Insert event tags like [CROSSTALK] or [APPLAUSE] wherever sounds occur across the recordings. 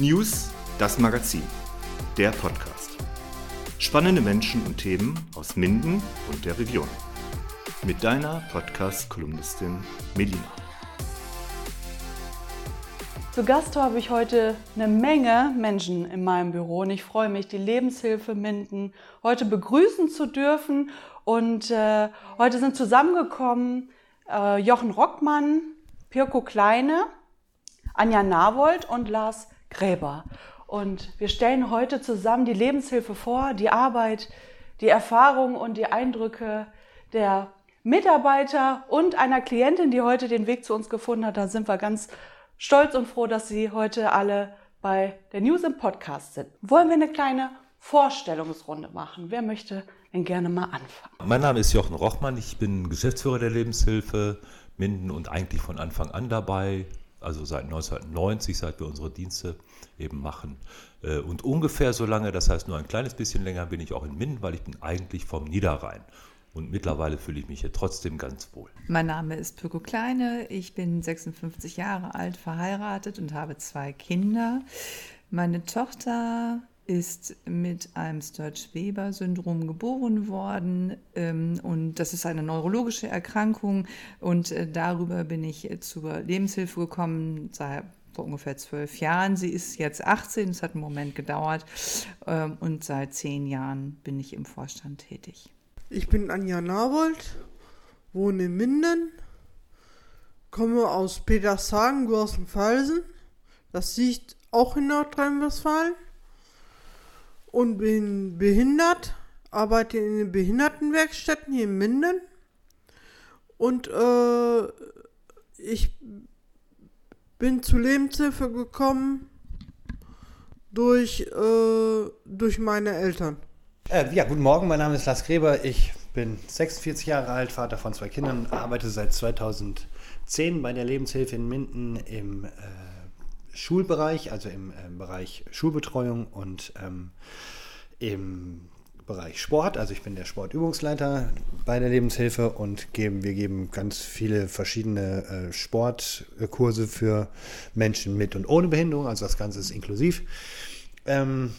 News, das Magazin, der Podcast. Spannende Menschen und Themen aus Minden und der Region. Mit deiner Podcast-Kolumnistin Melina. Zu Gast habe ich heute eine Menge Menschen in meinem Büro und ich freue mich, die Lebenshilfe Minden heute begrüßen zu dürfen. Und äh, heute sind zusammengekommen äh, Jochen Rockmann, Pirko Kleine, Anja Nawold und Lars Gräber. Und wir stellen heute zusammen die Lebenshilfe vor, die Arbeit, die Erfahrungen und die Eindrücke der Mitarbeiter und einer Klientin, die heute den Weg zu uns gefunden hat. Da sind wir ganz stolz und froh, dass Sie heute alle bei der News im Podcast sind. Wollen wir eine kleine Vorstellungsrunde machen? Wer möchte denn gerne mal anfangen? Mein Name ist Jochen Rochmann, ich bin Geschäftsführer der Lebenshilfe Minden und eigentlich von Anfang an dabei, also seit 1990, seit wir unsere Dienste eben machen. Äh, und ungefähr so lange, das heißt nur ein kleines bisschen länger, bin ich auch in Minden, weil ich bin eigentlich vom Niederrhein. Und mittlerweile fühle ich mich hier trotzdem ganz wohl. Mein Name ist Pirko Kleine, ich bin 56 Jahre alt, verheiratet und habe zwei Kinder. Meine Tochter ist mit einem Sturge-Weber-Syndrom geboren worden ähm, und das ist eine neurologische Erkrankung und äh, darüber bin ich zur Lebenshilfe gekommen seit vor ungefähr zwölf Jahren. Sie ist jetzt 18, es hat einen Moment gedauert ähm, und seit zehn Jahren bin ich im Vorstand tätig. Ich bin Anja Nawold, wohne in Minden, komme aus Petershagen, Gorsenfelsen. Das liegt auch in Nordrhein-Westfalen und bin behindert, arbeite in den Behindertenwerkstätten hier in Minden. Und äh, ich bin zu Lebenshilfe gekommen durch, äh, durch meine Eltern. Äh, ja, guten Morgen, mein Name ist Lars Gräber. Ich bin 46 Jahre alt, Vater von zwei Kindern, arbeite seit 2010 bei der Lebenshilfe in Minden im äh, Schulbereich, also im äh, Bereich Schulbetreuung und ähm, im Bereich Sport. Also ich bin der Sportübungsleiter bei der Lebenshilfe und geben, wir geben ganz viele verschiedene äh, Sportkurse für Menschen mit und ohne Behinderung. Also das Ganze ist inklusiv. Ähm,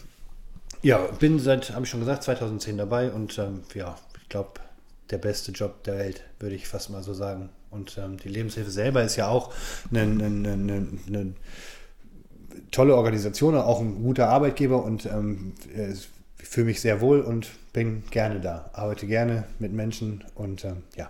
ja, bin seit, habe ich schon gesagt, 2010 dabei und ähm, ja, ich glaube, der beste Job der Welt, würde ich fast mal so sagen. Und ähm, die Lebenshilfe selber ist ja auch eine tolle Organisation, auch ein guter Arbeitgeber und ähm, ich fühle mich sehr wohl und bin gerne da. Arbeite gerne mit Menschen und ähm, ja.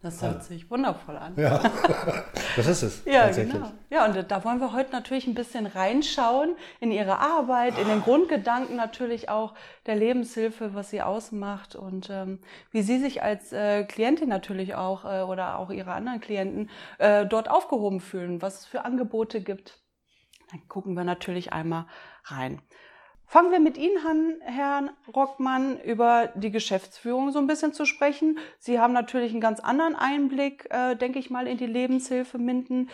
Das hört also. sich wundervoll an. Ja, [LAUGHS] das ist es. [LAUGHS] ja, genau. Ja, und da wollen wir heute natürlich ein bisschen reinschauen in Ihre Arbeit, in den Grundgedanken natürlich auch der Lebenshilfe, was sie ausmacht und ähm, wie Sie sich als äh, Klientin natürlich auch äh, oder auch Ihre anderen Klienten äh, dort aufgehoben fühlen, was es für Angebote gibt. Dann gucken wir natürlich einmal rein. Fangen wir mit Ihnen an, Herrn Rockmann, über die Geschäftsführung so ein bisschen zu sprechen. Sie haben natürlich einen ganz anderen Einblick, äh, denke ich mal, in die Lebenshilfe Minden.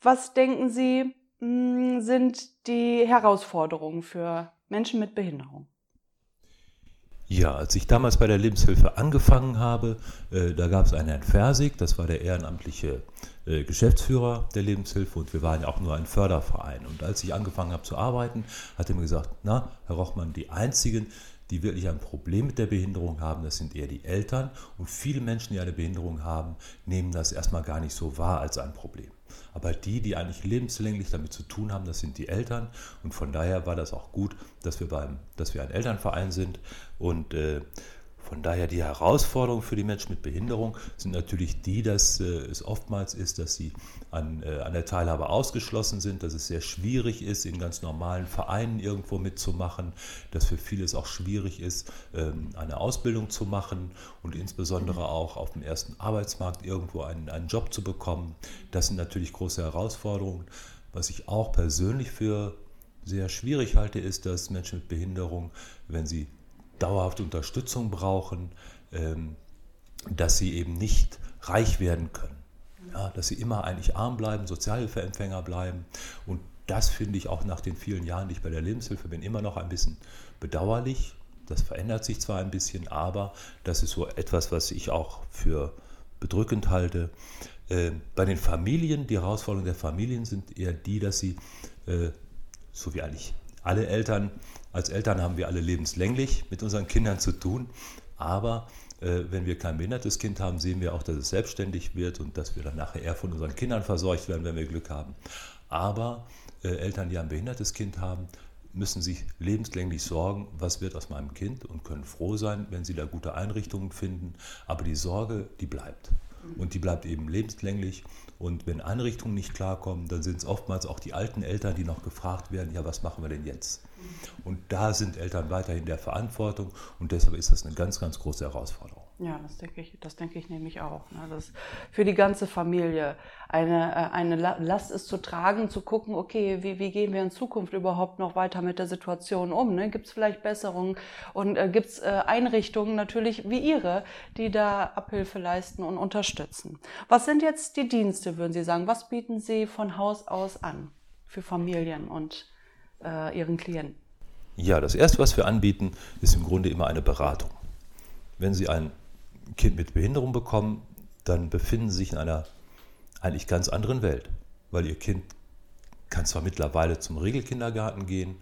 Was denken Sie, hm, sind die Herausforderungen für Menschen mit Behinderung? Ja, als ich damals bei der Lebenshilfe angefangen habe, äh, da gab es einen Herrn Fersig, das war der ehrenamtliche äh, Geschäftsführer der Lebenshilfe und wir waren ja auch nur ein Förderverein. Und als ich angefangen habe zu arbeiten, hat er mir gesagt, na, Herr Rochmann, die einzigen, die wirklich ein Problem mit der Behinderung haben, das sind eher die Eltern. Und viele Menschen, die eine Behinderung haben, nehmen das erstmal gar nicht so wahr als ein Problem. Aber die, die eigentlich lebenslänglich damit zu tun haben, das sind die Eltern. Und von daher war das auch gut, dass wir, beim, dass wir ein Elternverein sind. Und äh, von daher die Herausforderung für die Menschen mit Behinderung sind natürlich die, dass äh, es oftmals ist, dass sie an, äh, an der Teilhabe ausgeschlossen sind, dass es sehr schwierig ist, in ganz normalen Vereinen irgendwo mitzumachen, dass für viele es auch schwierig ist, ähm, eine Ausbildung zu machen und insbesondere auch auf dem ersten Arbeitsmarkt irgendwo einen, einen Job zu bekommen. Das sind natürlich große Herausforderungen. Was ich auch persönlich für sehr schwierig halte, ist, dass Menschen mit Behinderung, wenn sie dauerhaft Unterstützung brauchen, ähm, dass sie eben nicht reich werden können. Ja, dass sie immer eigentlich arm bleiben, Sozialhilfeempfänger bleiben. Und das finde ich auch nach den vielen Jahren, die ich bei der Lebenshilfe bin, immer noch ein bisschen bedauerlich. Das verändert sich zwar ein bisschen, aber das ist so etwas, was ich auch für bedrückend halte. Äh, bei den Familien, die Herausforderungen der Familien sind eher die, dass sie äh, so wie eigentlich alle Eltern. Als Eltern haben wir alle lebenslänglich mit unseren Kindern zu tun, aber äh, wenn wir kein behindertes Kind haben, sehen wir auch, dass es selbstständig wird und dass wir dann nachher eher von unseren Kindern versorgt werden, wenn wir Glück haben. Aber äh, Eltern, die ein behindertes Kind haben, müssen sich lebenslänglich sorgen, was wird aus meinem Kind und können froh sein, wenn sie da gute Einrichtungen finden. Aber die Sorge, die bleibt. Und die bleibt eben lebenslänglich. Und wenn Einrichtungen nicht klarkommen, dann sind es oftmals auch die alten Eltern, die noch gefragt werden, ja, was machen wir denn jetzt? Und da sind Eltern weiterhin der Verantwortung und deshalb ist das eine ganz, ganz große Herausforderung. Ja, das denke ich, das denke ich nämlich auch. Ne? Das für die ganze Familie eine, äh, eine Last ist zu tragen, zu gucken, okay, wie, wie gehen wir in Zukunft überhaupt noch weiter mit der Situation um? Ne? Gibt es vielleicht Besserungen und äh, gibt es äh, Einrichtungen natürlich wie Ihre, die da Abhilfe leisten und unterstützen? Was sind jetzt die Dienste, würden Sie sagen? Was bieten Sie von Haus aus an für Familien und äh, Ihren Klienten? Ja, das Erste, was wir anbieten, ist im Grunde immer eine Beratung. Wenn Sie ein Kind mit Behinderung bekommen, dann befinden sie sich in einer eigentlich ganz anderen Welt, weil ihr Kind kann zwar mittlerweile zum Regelkindergarten gehen,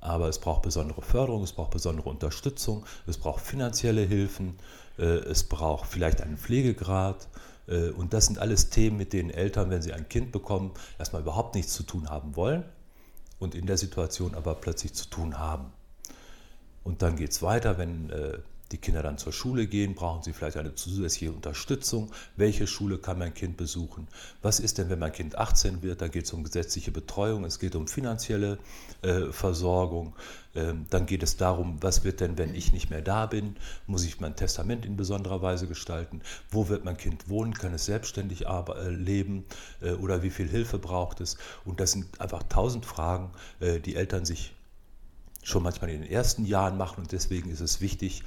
aber es braucht besondere Förderung, es braucht besondere Unterstützung, es braucht finanzielle Hilfen, äh, es braucht vielleicht einen Pflegegrad. Äh, und das sind alles Themen, mit denen Eltern, wenn sie ein Kind bekommen, erstmal überhaupt nichts zu tun haben wollen und in der Situation aber plötzlich zu tun haben. Und dann geht es weiter, wenn äh, die Kinder dann zur Schule gehen, brauchen sie vielleicht eine zusätzliche Unterstützung. Welche Schule kann mein Kind besuchen? Was ist denn, wenn mein Kind 18 wird? Da geht es um gesetzliche Betreuung, es geht um finanzielle äh, Versorgung. Ähm, dann geht es darum, was wird denn, wenn ich nicht mehr da bin? Muss ich mein Testament in besonderer Weise gestalten? Wo wird mein Kind wohnen? Kann es selbstständig äh, leben? Äh, oder wie viel Hilfe braucht es? Und das sind einfach tausend Fragen, äh, die Eltern sich schon manchmal in den ersten Jahren machen und deswegen ist es wichtig,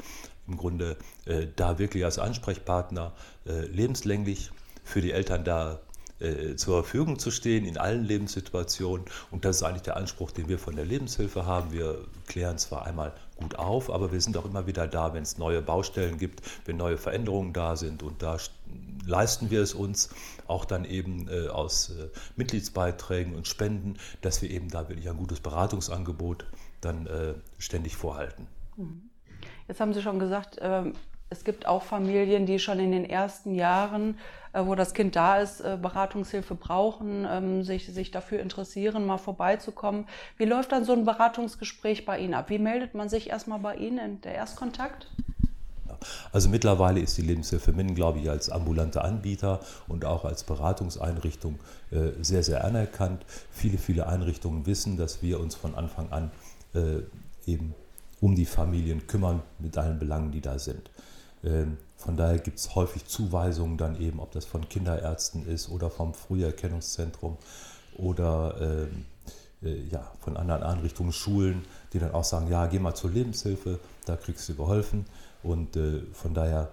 im Grunde äh, da wirklich als Ansprechpartner äh, lebenslänglich für die Eltern da äh, zur Verfügung zu stehen in allen Lebenssituationen. Und das ist eigentlich der Anspruch, den wir von der Lebenshilfe haben. Wir klären zwar einmal gut auf, aber wir sind auch immer wieder da, wenn es neue Baustellen gibt, wenn neue Veränderungen da sind. Und da leisten wir es uns auch dann eben äh, aus äh, Mitgliedsbeiträgen und Spenden, dass wir eben da wirklich ein gutes Beratungsangebot dann äh, ständig vorhalten. Mhm. Jetzt haben Sie schon gesagt, ähm, es gibt auch Familien, die schon in den ersten Jahren, äh, wo das Kind da ist, äh, Beratungshilfe brauchen, ähm, sich, sich dafür interessieren, mal vorbeizukommen. Wie läuft dann so ein Beratungsgespräch bei Ihnen ab? Wie meldet man sich erstmal bei Ihnen, der Erstkontakt? Also mittlerweile ist die Lebenshilfe Minden, glaube ich, als ambulanter Anbieter und auch als Beratungseinrichtung äh, sehr, sehr anerkannt. Viele, viele Einrichtungen wissen, dass wir uns von Anfang an eben um die Familien kümmern mit allen Belangen, die da sind. Ähm, von daher gibt es häufig Zuweisungen dann eben, ob das von Kinderärzten ist oder vom Früherkennungszentrum oder ähm, äh, ja, von anderen Einrichtungen, Schulen, die dann auch sagen, ja, geh mal zur Lebenshilfe, da kriegst du geholfen. Und äh, von daher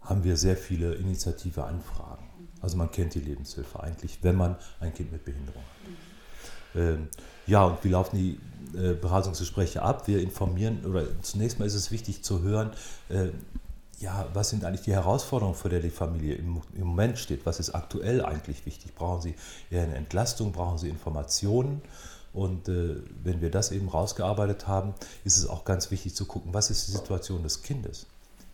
haben wir sehr viele initiative Anfragen. Also man kennt die Lebenshilfe eigentlich, wenn man ein Kind mit Behinderung hat. Ähm, ja, und wie laufen die äh, Beratungsgespräche ab? Wir informieren, oder zunächst mal ist es wichtig zu hören, äh, ja, was sind eigentlich die Herausforderungen, vor der die Familie im, im, Moment steht? Was ist aktuell eigentlich wichtig? Brauchen Sie eher eine Entlastung? Brauchen Sie Informationen? Und äh, wenn wir das eben rausgearbeitet haben, ist es auch ganz wichtig zu gucken, was ist die Situation des Kindes?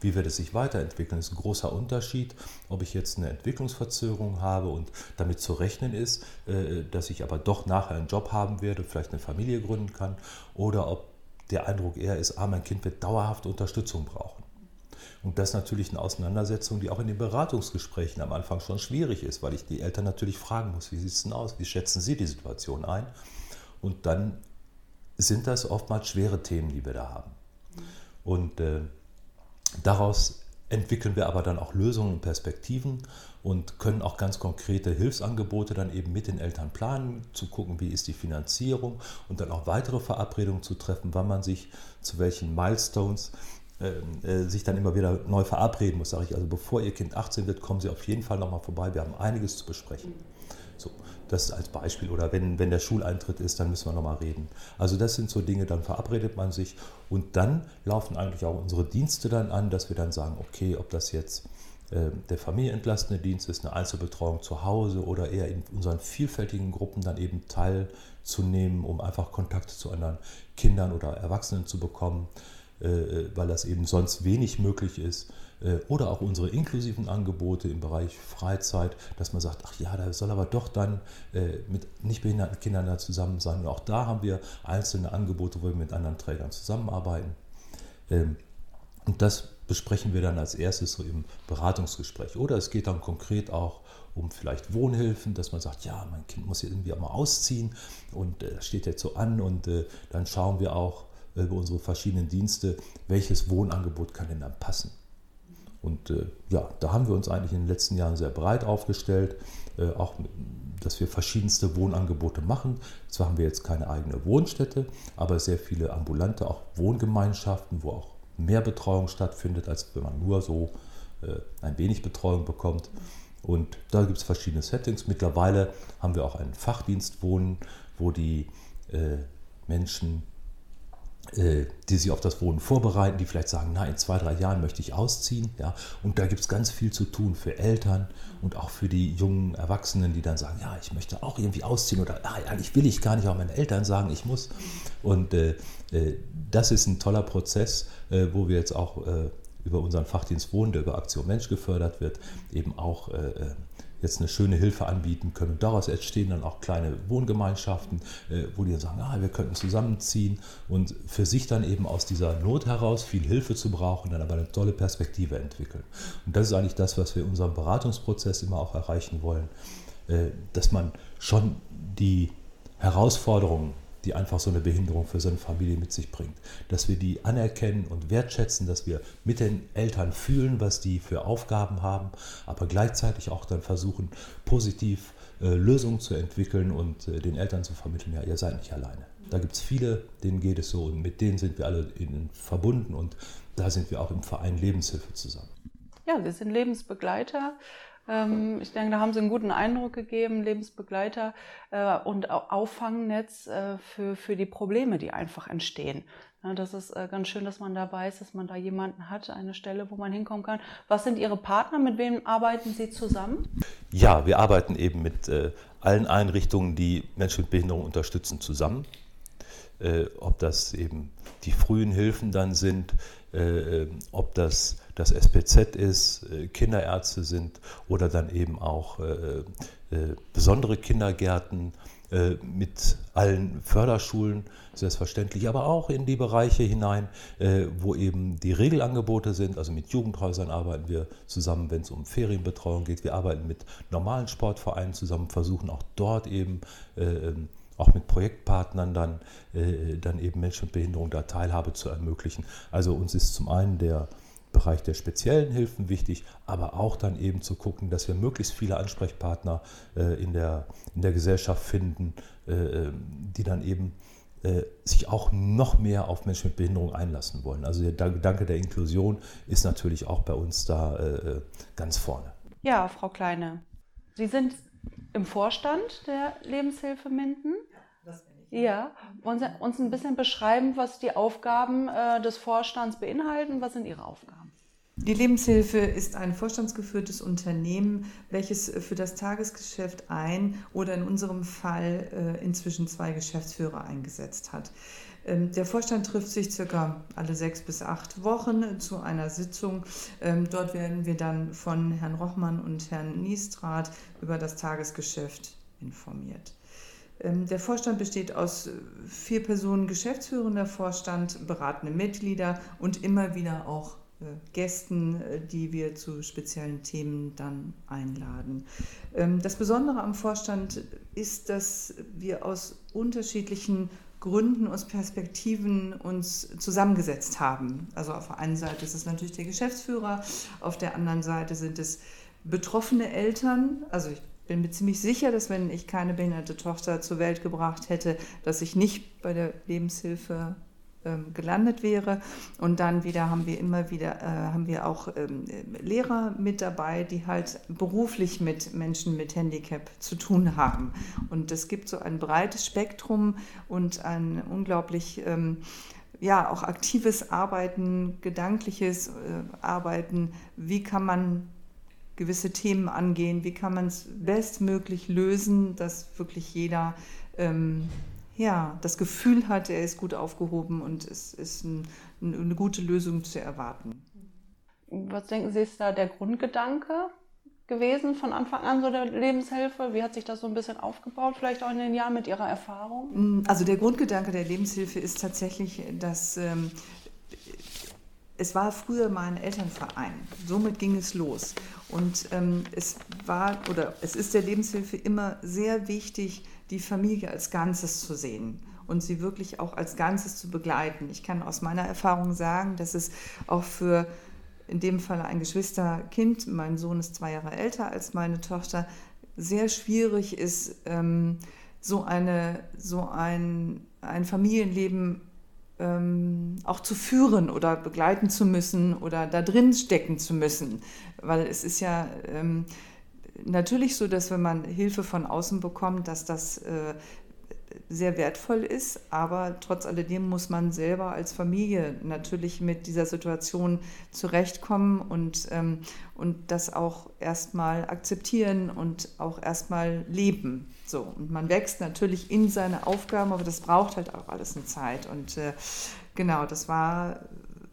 Wie wird es sich weiterentwickeln? Das ist ein großer Unterschied, ob ich jetzt eine Entwicklungsverzögerung habe und damit zu rechnen ist, äh, dass ich aber doch nachher einen Job haben werde, vielleicht eine Familie gründen kann, oder ob der Eindruck eher ist, ah, mein Kind wird dauerhaft Unterstützung brauchen. Und das ist natürlich eine Auseinandersetzung, die auch in den Beratungsgesprächen am Anfang schon schwierig ist, weil ich die Eltern natürlich fragen muss, wie sieht es denn aus, wie schätzen sie die Situation ein? Und dann sind das oftmals schwere Themen, die wir da haben. Und äh, Daraus entwickeln wir aber dann auch Lösungen und Perspektiven und können auch ganz konkrete Hilfsangebote dann eben mit den Eltern planen, zu gucken, wie ist die Finanzierung und dann auch weitere Verabredungen zu treffen, wann man sich zu welchen Milestones äh, äh sich dann immer wieder neu verabreden muss. Sage ich also, bevor Ihr Kind 18 wird, kommen Sie auf jeden Fall nochmal vorbei. Wir haben einiges zu besprechen. So, das als Beispiel. Oder wenn, wenn der Schuleintritt ist, dann müssen wir nochmal reden. Also das sind so Dinge, dann verabredet man sich und dann laufen eigentlich auch unsere Dienste dann an, dass wir dann sagen, okay, ob das jetzt äh, der familienentlastende Dienst ist, eine Einzelbetreuung zu Hause oder eher in unseren vielfältigen Gruppen dann eben teilzunehmen, um einfach Kontakte zu anderen Kindern oder Erwachsenen zu bekommen, äh, äh, weil das eben sonst wenig möglich ist. Oder auch unsere inklusiven Angebote im Bereich Freizeit, dass man sagt, ach ja, da soll aber doch dann mit nicht behinderten Kindern da zusammen sein. Und auch da haben wir einzelne Angebote, wo wir mit anderen Trägern zusammenarbeiten. Ähm, und das besprechen wir dann als erstes so im Beratungsgespräch. Oder es geht dann konkret auch um vielleicht Wohnhilfen, dass man sagt, ja, mein Kind muss hier irgendwie auch mal ausziehen und äh, das steht jetzt so an und äh, dann schauen wir auch äh, über unsere verschiedenen Dienste, welches Wohnangebot kann denn dann passen. Und äh, ja, da haben wir uns eigentlich in den letzten Jahren sehr breit aufgestellt, äh, auch dass wir verschiedenste Wohnangebote machen. Zwar haben wir jetzt keine eigene Wohnstätte, aber sehr viele ambulante, auch Wohngemeinschaften, wo auch mehr Betreuung stattfindet, als wenn man nur so äh, ein wenig Betreuung bekommt. Und da gibt es verschiedene Settings. Mittlerweile haben wir auch einen Fachdienst Wohnen, wo die äh, Menschen, die sich auf das Wohnen vorbereiten, die vielleicht sagen, na, in zwei, drei Jahren möchte ich ausziehen. Ja? Und da gibt es ganz viel zu tun für Eltern und auch für die jungen Erwachsenen, die dann sagen, ja, ich möchte auch irgendwie ausziehen oder ah, eigentlich will ich gar nicht, auch meine Eltern sagen, ich muss. Und äh, äh, das ist ein toller Prozess, äh, wo wir jetzt auch äh, über unseren Fachdienst Wohnen, der über Aktion Mensch gefördert wird, eben auch jetzt eine schöne Hilfe anbieten können. Und daraus entstehen dann auch kleine Wohngemeinschaften, wo die dann sagen, ah, wir könnten zusammenziehen und für sich dann eben aus dieser Not heraus viel Hilfe zu brauchen, dann aber eine tolle Perspektive entwickeln. Und das ist eigentlich das, was wir in unserem Beratungsprozess immer auch erreichen wollen, dass man schon die Herausforderungen die einfach so eine Behinderung für so eine Familie mit sich bringt. Dass wir die anerkennen und wertschätzen, dass wir mit den Eltern fühlen, was die für Aufgaben haben, aber gleichzeitig auch dann versuchen, positiv äh, Lösungen zu entwickeln und äh, den Eltern zu vermitteln, ja, ihr seid nicht alleine. Da gibt es viele, denen geht es so und mit denen sind wir alle in, verbunden und da sind wir auch im Verein Lebenshilfe zusammen. Ja, wir sind Lebensbegleiter ich denke, da haben sie einen guten Eindruck gegeben, Lebensbegleiter äh, und Auffangnetz äh, für, für die Probleme, die einfach entstehen. das ist äh, ganz schön, dass man da weiß, dass man da jemanden hat, eine Stelle, wo man hinkommen kann. Was sind Ihre Partner? Mit wem arbeiten Sie zusammen? Ja, wir arbeiten eben mit allen Einrichtungen, die Menschen mit Behinderung unterstützen, zusammen. ob das eben die frühen Hilfen dann sind, ob das das SPZ ist, äh, Kinderärzte sind oder dann eben auch äh, äh, besondere Kindergärten mit allen Förderschulen, selbstverständlich, aber auch in die Bereiche hinein, wo eben die Regelangebote sind. Also mit Jugendhäusern arbeiten wir zusammen, wenn es um Ferienbetreuung geht. Wir arbeiten mit normalen Sportvereinen zusammen, versuchen auch dort eben ähm, auch mit Projektpartnern dann, dann eben Menschen mit Behinderung da Teilhabe zu ermöglichen. Also uns ist zum einen der Bereich der speziellen Hilfen wichtig, aber auch dann eben zu gucken, dass wir möglichst viele Ansprechpartner äh, in, der, in der Gesellschaft finden, äh, die dann eben äh, sich auch noch mehr auf Menschen mit Behinderung einlassen wollen. Also der Gedanke der Inklusion ist natürlich auch bei uns da äh, ganz vorne. Ja, Frau Kleine, Sie sind im Vorstand der Lebenshilfe Minden. Das bin ich. Ja, wollen Sie uns ein bisschen beschreiben, was die Aufgaben äh, des Vorstands beinhalten? Was sind Ihre Aufgaben? Die Lebenshilfe ist ein vorstandsgeführtes Unternehmen, welches für das Tagesgeschäft ein oder in unserem Fall äh, inzwischen zwei Geschäftsführer eingesetzt hat. Ähm, der Vorstand trifft sich circa alle sechs bis acht Wochen zu einer Sitzung. Ähm, dort werden wir dann von Herrn Rochmann und Herrn Niestrat über das Tagesgeschäft informiert. Ähm, der Vorstand besteht aus vier Personen, geschäftsführender Vorstand, beratende Mitglieder und immer wieder auch äh, Gästen, äh, die wir zu speziellen Themen dann einladen. Das Besondere am Vorstand ist, dass wir aus unterschiedlichen Gründen, aus Perspektiven uns zusammengesetzt haben. Also auf der einen Seite ist es natürlich der Geschäftsführer, auf der anderen Seite sind es betroffene Eltern. Also ich bin mir ziemlich sicher, dass wenn ich keine behinderte Tochter zur Welt gebracht hätte, dass ich nicht bei der Lebenshilfe ähm, gelandet wäre. Und dann wieder haben wir immer wieder, äh, haben wir auch ähm, Lehrer mit dabei, die halt beruflich mit Menschen mit Handicap zu tun haben. Und es gibt so ein breites Spektrum und ein unglaublich ähm, ja, auch aktives Arbeiten, gedankliches äh, Arbeiten. Wie kann man gewisse Themen angehen, wie kann man es bestmöglich lösen, dass wirklich jeder ähm, ja, das Gefühl hat, er ist gut aufgehoben und es ist ein, eine gute Lösung zu erwarten. Was denken Sie, ist da der Grundgedanke gewesen von Anfang an so der Lebenshilfe? Wie hat sich das so ein bisschen aufgebaut, vielleicht auch in den Jahren mit Ihrer Erfahrung? Mm, also der Grundgedanke der Lebenshilfe ist tatsächlich, dass ähm, es war früher mal ein Elternverein. Somit ging es los. Und ähm, es war oder es ist der Lebenshilfe immer sehr wichtig, die Familie als Ganzes zu sehen und sie wirklich auch als Ganzes zu begleiten. Ich kann aus meiner Erfahrung sagen, dass es auch für in dem Fall ein Geschwisterkind, mein Sohn ist zwei Jahre älter als meine Tochter, sehr schwierig ist, ähm, so, eine, so ein, ein Familienleben ähm, auch zu führen oder begleiten zu müssen oder da drin stecken zu müssen. Weil es ist ja ähm, natürlich so, dass wenn man Hilfe von außen bekommt, dass das äh, sehr wertvoll ist, aber trotz alledem muss man selber als Familie natürlich mit dieser Situation zurechtkommen und, ähm, und das auch erstmal akzeptieren und auch erstmal leben. So, und man wächst natürlich in seine Aufgaben, aber das braucht halt auch alles eine Zeit. Und äh, genau, das war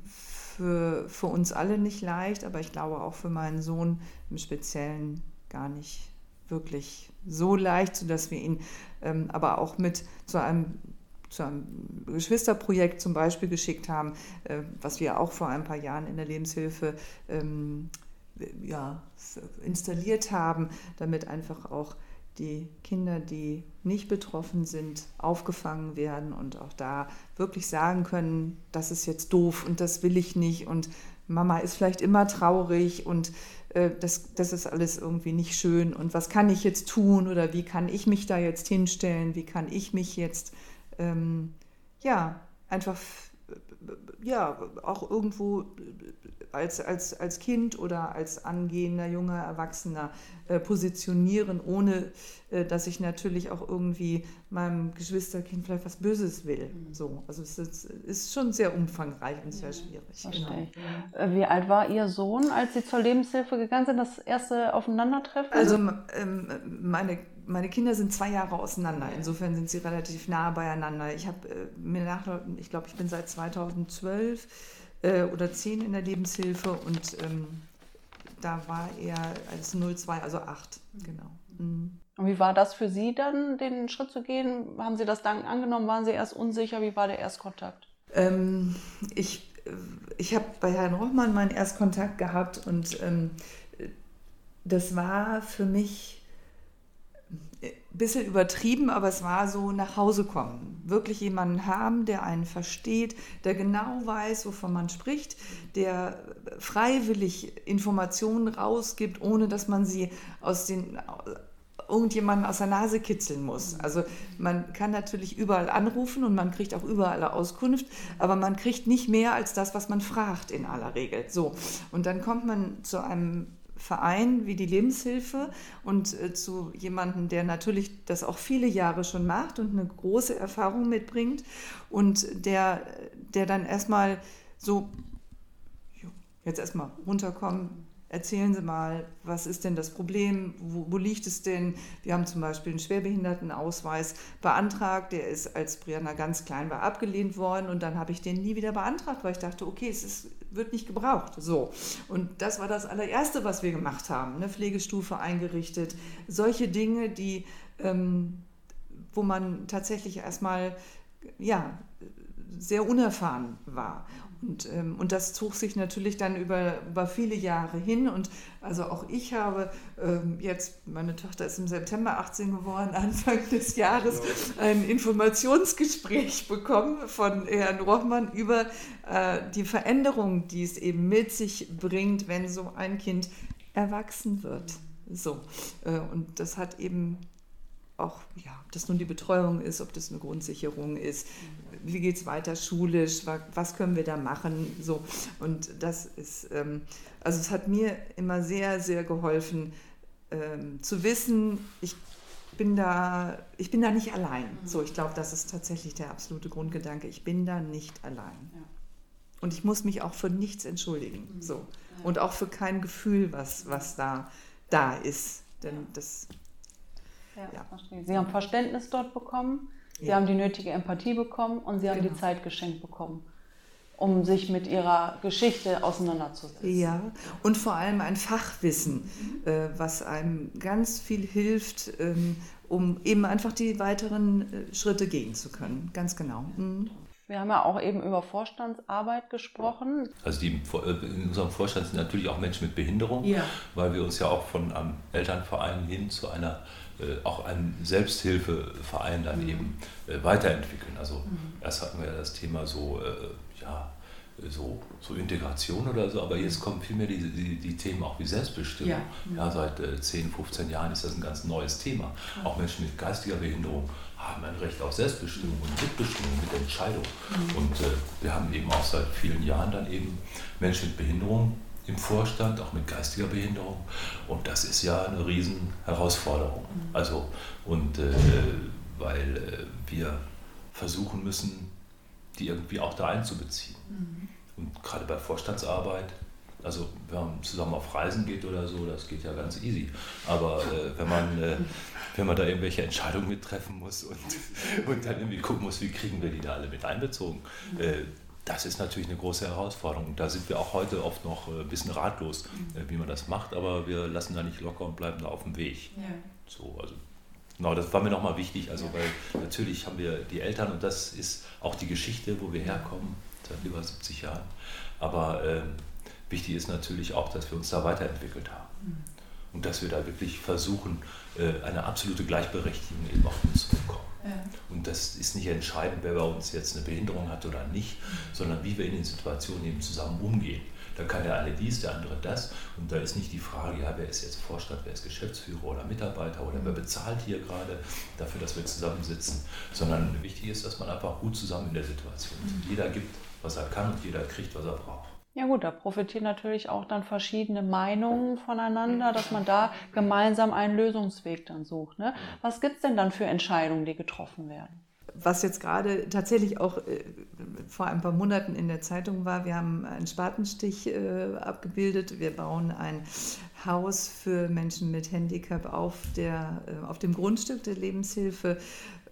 für, für uns alle nicht leicht, aber ich glaube auch für meinen Sohn im Speziellen gar nicht wirklich so leicht, sodass wir ihn ähm, aber auch mit zu einem, zu einem Geschwisterprojekt zum Beispiel geschickt haben, äh, was wir auch vor ein paar Jahren in der Lebenshilfe ähm, ja, installiert haben, damit einfach auch die Kinder, die nicht betroffen sind, aufgefangen werden und auch da wirklich sagen können, das ist jetzt doof und das will ich nicht und Mama ist vielleicht immer traurig und äh, das, das ist alles irgendwie nicht schön und was kann ich jetzt tun oder wie kann ich mich da jetzt hinstellen, wie kann ich mich jetzt ähm, ja einfach ja auch irgendwo als, als, als Kind oder als angehender junger Erwachsener äh, positionieren, ohne äh, dass ich natürlich auch irgendwie meinem Geschwisterkind vielleicht was Böses will. Mhm. So, also es ist, ist, schon sehr umfangreich und sehr schwierig. Genau. Äh, wie alt war Ihr Sohn, als Sie zur Lebenshilfe gegangen sind, das erste Aufeinandertreffen? Also ähm, meine meine Kinder sind zwei Jahre auseinander. Insofern sind sie relativ nah beieinander. Ich habe äh, mir nach, ich glaube, ich bin seit 2012 äh, oder 10 in der Lebenshilfe und ähm, da war er als 02, also 8, genau. Mhm. Und wie war das für Sie dann, den Schritt zu gehen? Haben Sie das dann angenommen? Waren Sie erst unsicher? Wie war der Erstkontakt? Ähm, ich äh, ich habe bei Herrn Rochmann meinen Erstkontakt gehabt und ähm, das war für mich bisschen übertrieben, aber es war so nach Hause kommen. Wirklich jemanden haben, der einen versteht, der genau weiß, wovon man spricht, der freiwillig Informationen rausgibt, ohne dass man sie aus den irgendjemanden aus der Nase kitzeln muss. Also man kann natürlich überall anrufen und man kriegt auch überall Auskunft, aber man kriegt nicht mehr als das, was man fragt in aller Regel. So und dann kommt man zu einem Verein wie die Lebenshilfe und äh, zu jemandem, der natürlich das auch viele Jahre schon macht und eine große Erfahrung mitbringt und der, der dann erstmal so, jetzt erstmal runterkommen, Erzählen Sie mal, was ist denn das Problem? Wo, wo, liegt es denn? Wir haben zum Beispiel einen Schwerbehindertenausweis beantragt. Der ist, als Brianna ganz klein war, abgelehnt worden. Und dann habe ich den nie wieder beantragt, weil ich dachte, okay, es ist, wird nicht gebraucht. So. Und das war das allererste, was wir gemacht haben. Eine Pflegestufe eingerichtet. Solche Dinge, die, ähm, wo man tatsächlich erstmal, ja, sehr unerfahren war. Und, ähm, und das zog sich natürlich dann über, über viele Jahre hin. Und also auch ich habe ähm, jetzt, meine Tochter ist im September 18 geworden, [LAUGHS] Anfang des Jahres ein Informationsgespräch bekommen von Herrn Rochmann über äh, die Veränderung, die es eben mit sich bringt, wenn so ein Kind erwachsen wird. So. Äh, und das hat eben auch, ja, ob das nun die Betreuung ist, ob das eine Grundsicherung ist, wie geht es weiter schulisch, was können wir da machen, so. Und das ist, ähm, also es hat mir immer sehr, sehr geholfen, ähm, zu wissen, ich bin da, ich bin da nicht allein. So, ich glaube, das ist tatsächlich der absolute Grundgedanke. Ich bin da nicht allein. Ja. Und ich muss mich auch für nichts entschuldigen. So. Und auch für kein Gefühl, was, was da, da ist. Denn das. Ja, Ja. Sie haben Verständnis dort bekommen, Sie Ja. haben die nötige Empathie bekommen und Sie haben Genau. die Zeit geschenkt bekommen, um sich mit Ihrer Geschichte auseinanderzusetzen. Ja, und vor allem ein Fachwissen, äh, was einem ganz viel hilft, ähm, um eben einfach die weiteren äh, Schritte gehen zu können. Ganz genau. Mhm. Wir haben ja auch eben über Vorstandsarbeit gesprochen. Also die, in unserem Vorstand sind natürlich auch Menschen mit Behinderung, Ja. weil wir uns ja auch von einem Elternverein hin zu einer auch einem Selbsthilfeverein dann eben äh, weiterentwickeln. Also erst hatten wir ja das Thema so, äh, ja, so, so Integration oder so, aber jetzt kommen vielmehr die, die, die Themen auch wie Selbstbestimmung. Ja, seit äh, 10, 15 Jahren ist das ein ganz neues Thema. Auch Menschen mit geistiger Behinderung haben ein Recht auf Selbstbestimmung und Mitbestimmung, mit Entscheidung. Und äh, wir haben eben auch seit vielen Jahren dann eben Menschen mit Behinderung im Vorstand, auch mit geistiger Behinderung. Und das ist ja eine riesen Herausforderung. Also, und äh, weil äh, wir versuchen müssen, die irgendwie auch da einzubeziehen. Und gerade bei Vorstandsarbeit, also wenn man zusammen auf Reisen geht oder so, das geht ja ganz easy. Aber äh, wenn, man, äh, wenn man da irgendwelche Entscheidungen mittreffen muss und, [LAUGHS] und dann irgendwie gucken muss, wie kriegen wir die da alle mit einbezogen, äh, das ist natürlich eine große Herausforderung. Und da sind wir auch heute oft noch äh, ein bisschen ratlos, äh, wie man das macht, aber wir lassen da nicht locker und bleiben da auf dem Weg. So, also Genau, das war mir nochmal wichtig, also weil natürlich haben wir die Eltern und das ist auch die Geschichte, wo wir herkommen, seit über 70 Jahren. Aber ähm, wichtig ist natürlich auch, dass wir uns da weiterentwickelt haben. Und dass wir da wirklich versuchen, äh, eine absolute Gleichberechtigung eben auch hinzubekommen. Und das ist nicht entscheidend, wer bei uns jetzt eine Behinderung hat oder nicht, sondern wie wir in den Situationen eben zusammen umgehen. Da kann der eine dies, der andere das. Und da ist nicht die Frage, ja, wer ist jetzt Vorstand, wer ist Geschäftsführer oder Mitarbeiter oder wer bezahlt hier gerade dafür, dass wir zusammensitzen. Sondern wichtig ist, dass man einfach gut zusammen in der Situation ist. Jeder gibt, was er kann und jeder kriegt, was er braucht. Ja gut, da profitieren natürlich auch dann verschiedene Meinungen voneinander, dass man da gemeinsam einen Lösungsweg dann sucht. Ne? Was gibt es denn dann für Entscheidungen, die getroffen werden? Was jetzt gerade tatsächlich auch äh, vor ein paar Monaten in der Zeitung war, wir haben einen Spatenstich äh, abgebildet. Wir bauen ein Haus für Menschen mit Handicap auf, der, äh, auf dem Grundstück der Lebenshilfe.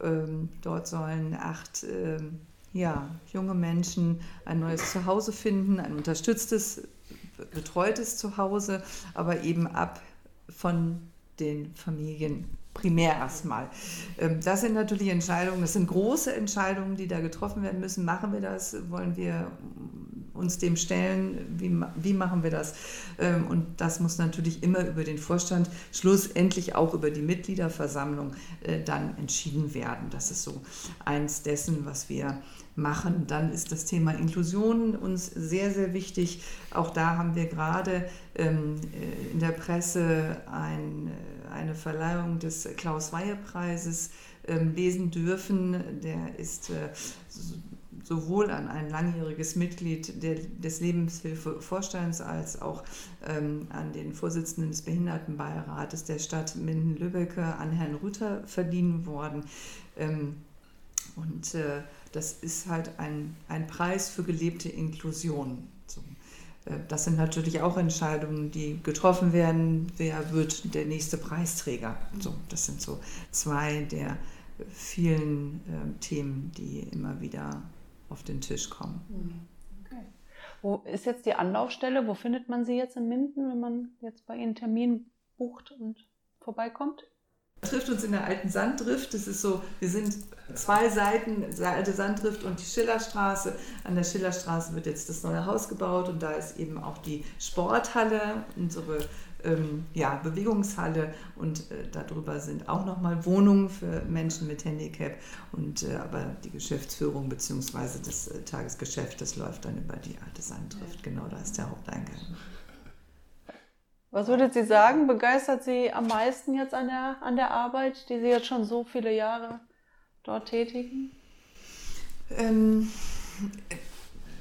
Ähm, dort sollen acht ähm, ja, junge Menschen ein neues Zuhause finden, ein unterstütztes, betreutes Zuhause, aber eben ab von den Familien primär erstmal. Ähm, Das sind natürlich Entscheidungen, das sind große Entscheidungen, die da getroffen werden müssen. Machen wir das? Wollen wir uns dem stellen? Wie, wie machen wir das? Ähm, Und das muss natürlich immer über den Vorstand, schlussendlich auch über die Mitgliederversammlung äh, dann entschieden werden. Das ist so eins dessen, was wir machen. Dann ist das Thema Inklusion uns sehr, sehr wichtig. Auch da haben wir gerade ähm, äh, in der Presse ein, äh, eine Verleihung des Klaus-Weihe-Preises ähm, lesen dürfen. Der ist äh, so- sowohl an ein langjähriges Mitglied der, des Lebenshilfevorstands als auch ähm, an den Vorsitzenden des Behindertenbeirates der Stadt Minden-Lübbecke, an Herrn Rüther, verliehen worden. Ähm, und äh, das ist halt ein, ein Preis für gelebte Inklusion. So. Äh, Das sind natürlich auch Entscheidungen, die getroffen werden. Wer wird der nächste Preisträger? So, das sind so zwei der vielen äh, Themen, die immer wieder auf den Tisch kommen. Okay. Wo ist jetzt die Anlaufstelle? Wo findet man sie jetzt in Minden, wenn man jetzt bei Ihnen einen Termin bucht und vorbeikommt? trifft uns in der alten Sanddrift. Das ist so, wir sind zwei Seiten, die alte Sanddrift und die Schillerstraße. An der Schillerstraße wird jetzt das neue Haus gebaut und da ist eben auch die Sporthalle, unsere ähm, ja, Bewegungshalle und äh, darüber sind auch nochmal Wohnungen für Menschen mit Handicap. Und äh, aber die Geschäftsführung bzw. das äh, Tagesgeschäft, das läuft dann über die alte Sanddrift. Genau, da ist der Haupteingang. Was würdet Sie sagen, begeistert Sie am meisten jetzt an der, an der Arbeit, die Sie jetzt schon so viele Jahre dort tätigen? Ähm,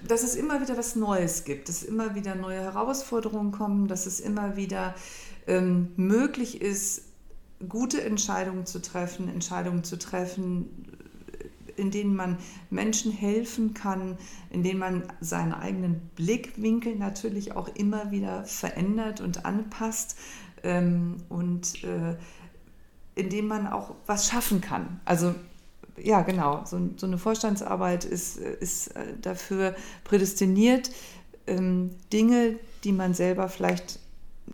dass es immer wieder was Neues gibt, dass immer wieder neue Herausforderungen kommen, dass es immer wieder ähm, möglich ist, gute Entscheidungen zu treffen, Entscheidungen zu treffen, in denen man Menschen helfen kann, in denen man seinen eigenen Blickwinkel natürlich auch immer wieder verändert und anpasst ähm, und äh, in dem man auch was schaffen kann. Also ja, genau, so, so eine Vorstandsarbeit ist, ist äh, dafür prädestiniert, ähm, Dinge, die man selber vielleicht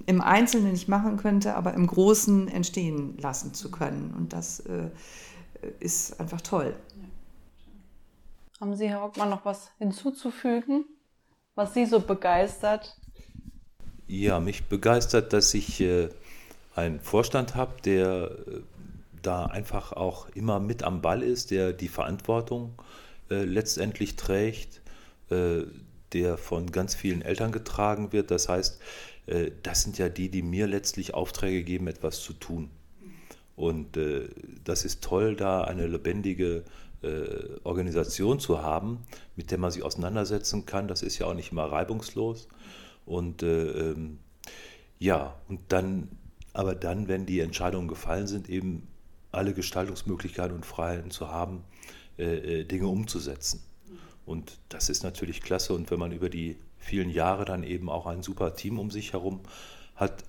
im Einzelnen nicht machen könnte, aber im Großen entstehen lassen zu können. Und das äh, ist einfach toll. Haben Sie, Herr Rockmann, noch was hinzuzufügen, was Sie so begeistert? Ja, mich begeistert, dass ich äh, einen Vorstand habe, der äh, da einfach auch immer mit am Ball ist, der die Verantwortung äh, letztendlich trägt, äh, der von ganz vielen Eltern getragen wird. Das heißt, äh, das sind ja die, die mir letztlich Aufträge geben, etwas zu tun. Und äh, das ist toll, da eine lebendige äh, Organisation zu haben, mit der man sich auseinandersetzen kann. Das ist ja auch nicht immer reibungslos. Und ähm, ja, und dann, aber dann, wenn die Entscheidungen gefallen sind, eben alle Gestaltungsmöglichkeiten und Freiheiten zu haben, Dinge umzusetzen. Und das ist natürlich klasse. Und wenn man über die vielen Jahre dann eben auch ein super Team um sich herum hat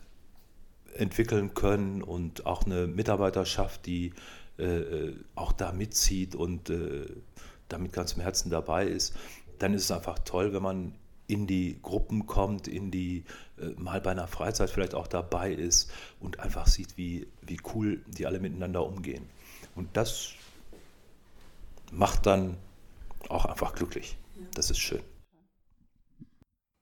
entwickeln können und auch eine Mitarbeiterschaft, die äh, äh auch da mitzieht und äh, damit ganz im Herzen dabei ist, dann ist es einfach toll, wenn man in die Gruppen kommt, in die äh, mal bei einer Freizeit vielleicht auch dabei ist und einfach sieht, wie, wie cool die alle miteinander umgehen. Und das macht dann auch einfach glücklich. Das ist schön.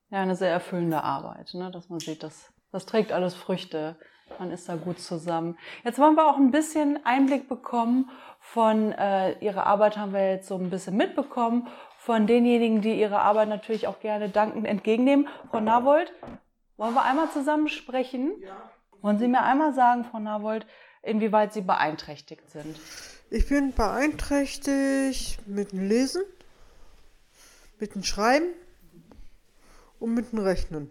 Ja, eine sehr erfüllende Arbeit, ne? dass man sieht, dass das trägt alles Früchte. Man ist da gut zusammen. Jetzt wollen wir auch ein bisschen Einblick bekommen von äh, Ihrer Arbeit, haben wir jetzt so ein bisschen mitbekommen, von denjenigen, die Ihre Arbeit natürlich auch gerne dankend entgegennehmen. Frau Navold, wollen wir einmal zusammen sprechen? Ja. Wollen Sie mir einmal sagen, Frau Navold, inwieweit Sie beeinträchtigt sind? Ich bin beeinträchtigt mit dem Lesen, mit dem Schreiben und mit dem Rechnen.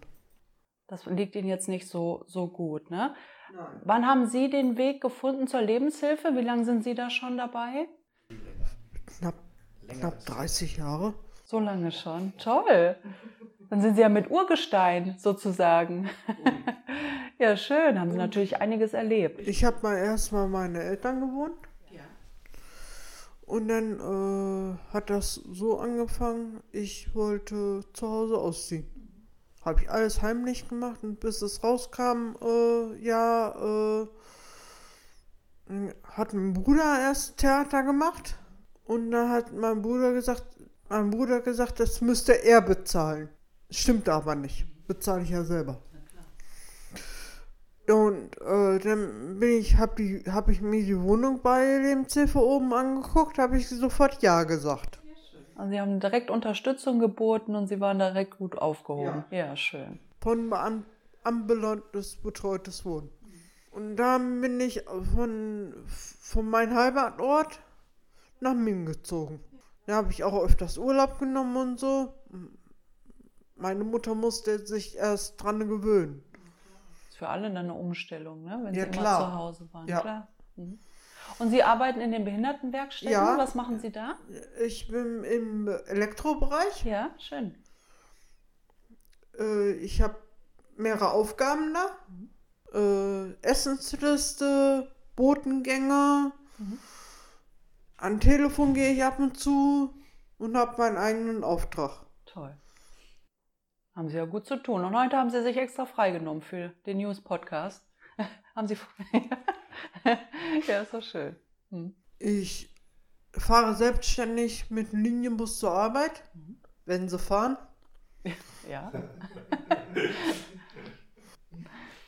Das liegt Ihnen jetzt nicht so, so gut, ne? Nein. Wann haben Sie den Weg gefunden zur Lebenshilfe? Wie lange sind Sie da schon dabei? Knapp, knapp 30 Jahre. So lange schon. Toll. Dann sind Sie ja mit Urgestein sozusagen. [LAUGHS] ja, schön. Haben Sie natürlich einiges erlebt. Ich habe mal erstmal meine Eltern gewohnt. Und dann äh, hat das so angefangen, ich wollte zu Hause ausziehen. Habe ich alles heimlich gemacht und bis es rauskam, äh, ja, äh, hat mein Bruder erst Theater gemacht und dann hat mein Bruder gesagt, mein Bruder gesagt, das müsste er bezahlen. Stimmt aber nicht. Bezahle ich ja selber. Und äh, dann bin ich, habe ich, hab ich mir die Wohnung bei Lebenshilfe oben angeguckt, habe ich sofort Ja gesagt. Also Sie haben direkt Unterstützung geboten und Sie waren direkt gut aufgehoben. Ja, ja schön. Von ambulantes betreutes Wohnen. Und dann bin ich von, von meinem Heimatort nach Ming gezogen. Da habe ich auch öfters Urlaub genommen und so. Meine Mutter musste sich erst dran gewöhnen für alle dann eine Umstellung, ne? wenn ja, sie immer klar. zu Hause waren. Ja. Klar. Mhm. Und Sie arbeiten in den Behindertenwerkstätten. Ja. Was machen Sie da? Ich bin im Elektrobereich. Ja, schön. Äh, ich habe mehrere Aufgaben da. Äh, Essensliste, Botengänge. Mhm. An Telefon gehe ich ab und zu und habe meinen eigenen Auftrag. Toll. Haben Sie ja gut zu tun. Und heute haben Sie sich extra freigenommen für den News-Podcast. [LAUGHS] haben Sie. [LAUGHS] ja, ist doch schön. Hm. Ich fahre selbstständig mit dem Linienbus zur Arbeit, mhm. wenn Sie fahren. [LAUGHS] ja.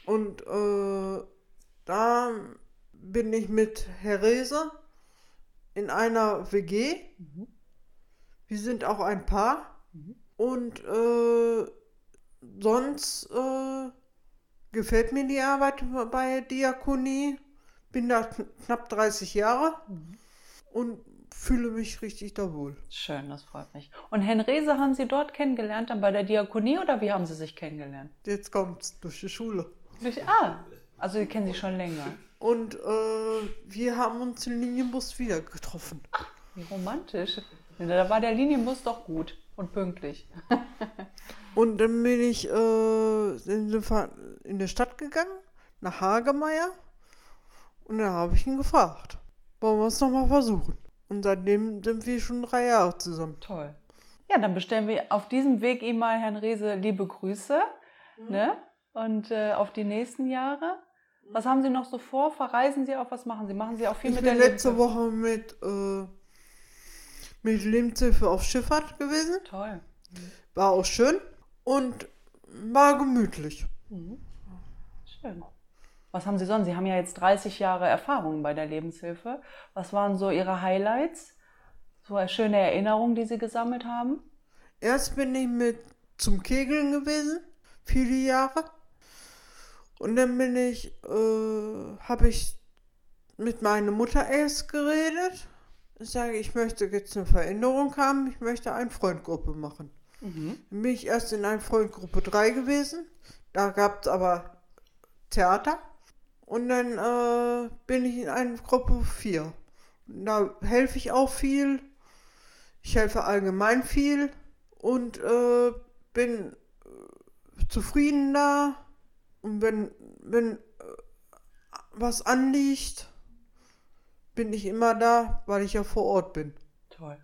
Und äh, da bin ich mit Herese in einer WG. Mhm. Wir sind auch ein Paar. Mhm. Und äh, sonst äh, gefällt mir die Arbeit bei Diakonie. Bin da knapp 30 Jahre mhm. und fühle mich richtig da wohl. Schön, das freut mich. Und Herrn Rehse haben Sie dort kennengelernt, dann bei der Diakonie oder wie haben Sie sich kennengelernt? Jetzt kommt es durch die Schule. Durch, ah, also Sie kennen Sie schon länger. Und äh, wir haben uns im Linienbus wieder getroffen. Ach, Wie romantisch. Da war der Linienbus doch gut und pünktlich. [LAUGHS] Und dann bin ich äh, in, die Stadt gegangen, nach Hagemeyer. Und dann habe ich ihn gefragt, wollen wir es nochmal versuchen? Und seitdem sind wir schon drei Jahre zusammen. Toll. Ja, dann bestellen wir auf diesem Weg ihm mal, Herrn Rehse, liebe Grüße. Ne? Und äh, auf die nächsten Jahre. Was haben Sie noch so vor? Verreisen Sie auch? Was machen Sie? Machen Sie auch viel Ich mit bin der letzte Lebenshilfe? Woche mit, äh, mit Lebenshilfe auf Schifffahrt gewesen. Toll. War auch schön und war gemütlich. Schön. Was haben Sie sonst? Sie haben ja jetzt 30 Jahre Erfahrung bei der Lebenshilfe. Was waren so Ihre Highlights? So eine schöne Erinnerungen, die Sie gesammelt haben? Erst bin ich mit zum Kegeln gewesen, viele Jahre. Und dann bin ich, äh, habe ich mit meiner Mutter erst geredet. Ich sage, ich möchte jetzt eine Veränderung haben, ich möchte eine Freundgruppe machen. Dann bin ich erst in eine Freundgruppe 3 gewesen. Da gab es aber Theater. Und dann äh, bin ich in eine Gruppe 4. Und Da helfe ich auch viel. Ich helfe allgemein viel und äh, bin äh, zufrieden da. Und wenn, wenn äh, was anliegt, bin ich immer da, weil ich ja vor Ort bin. Toll.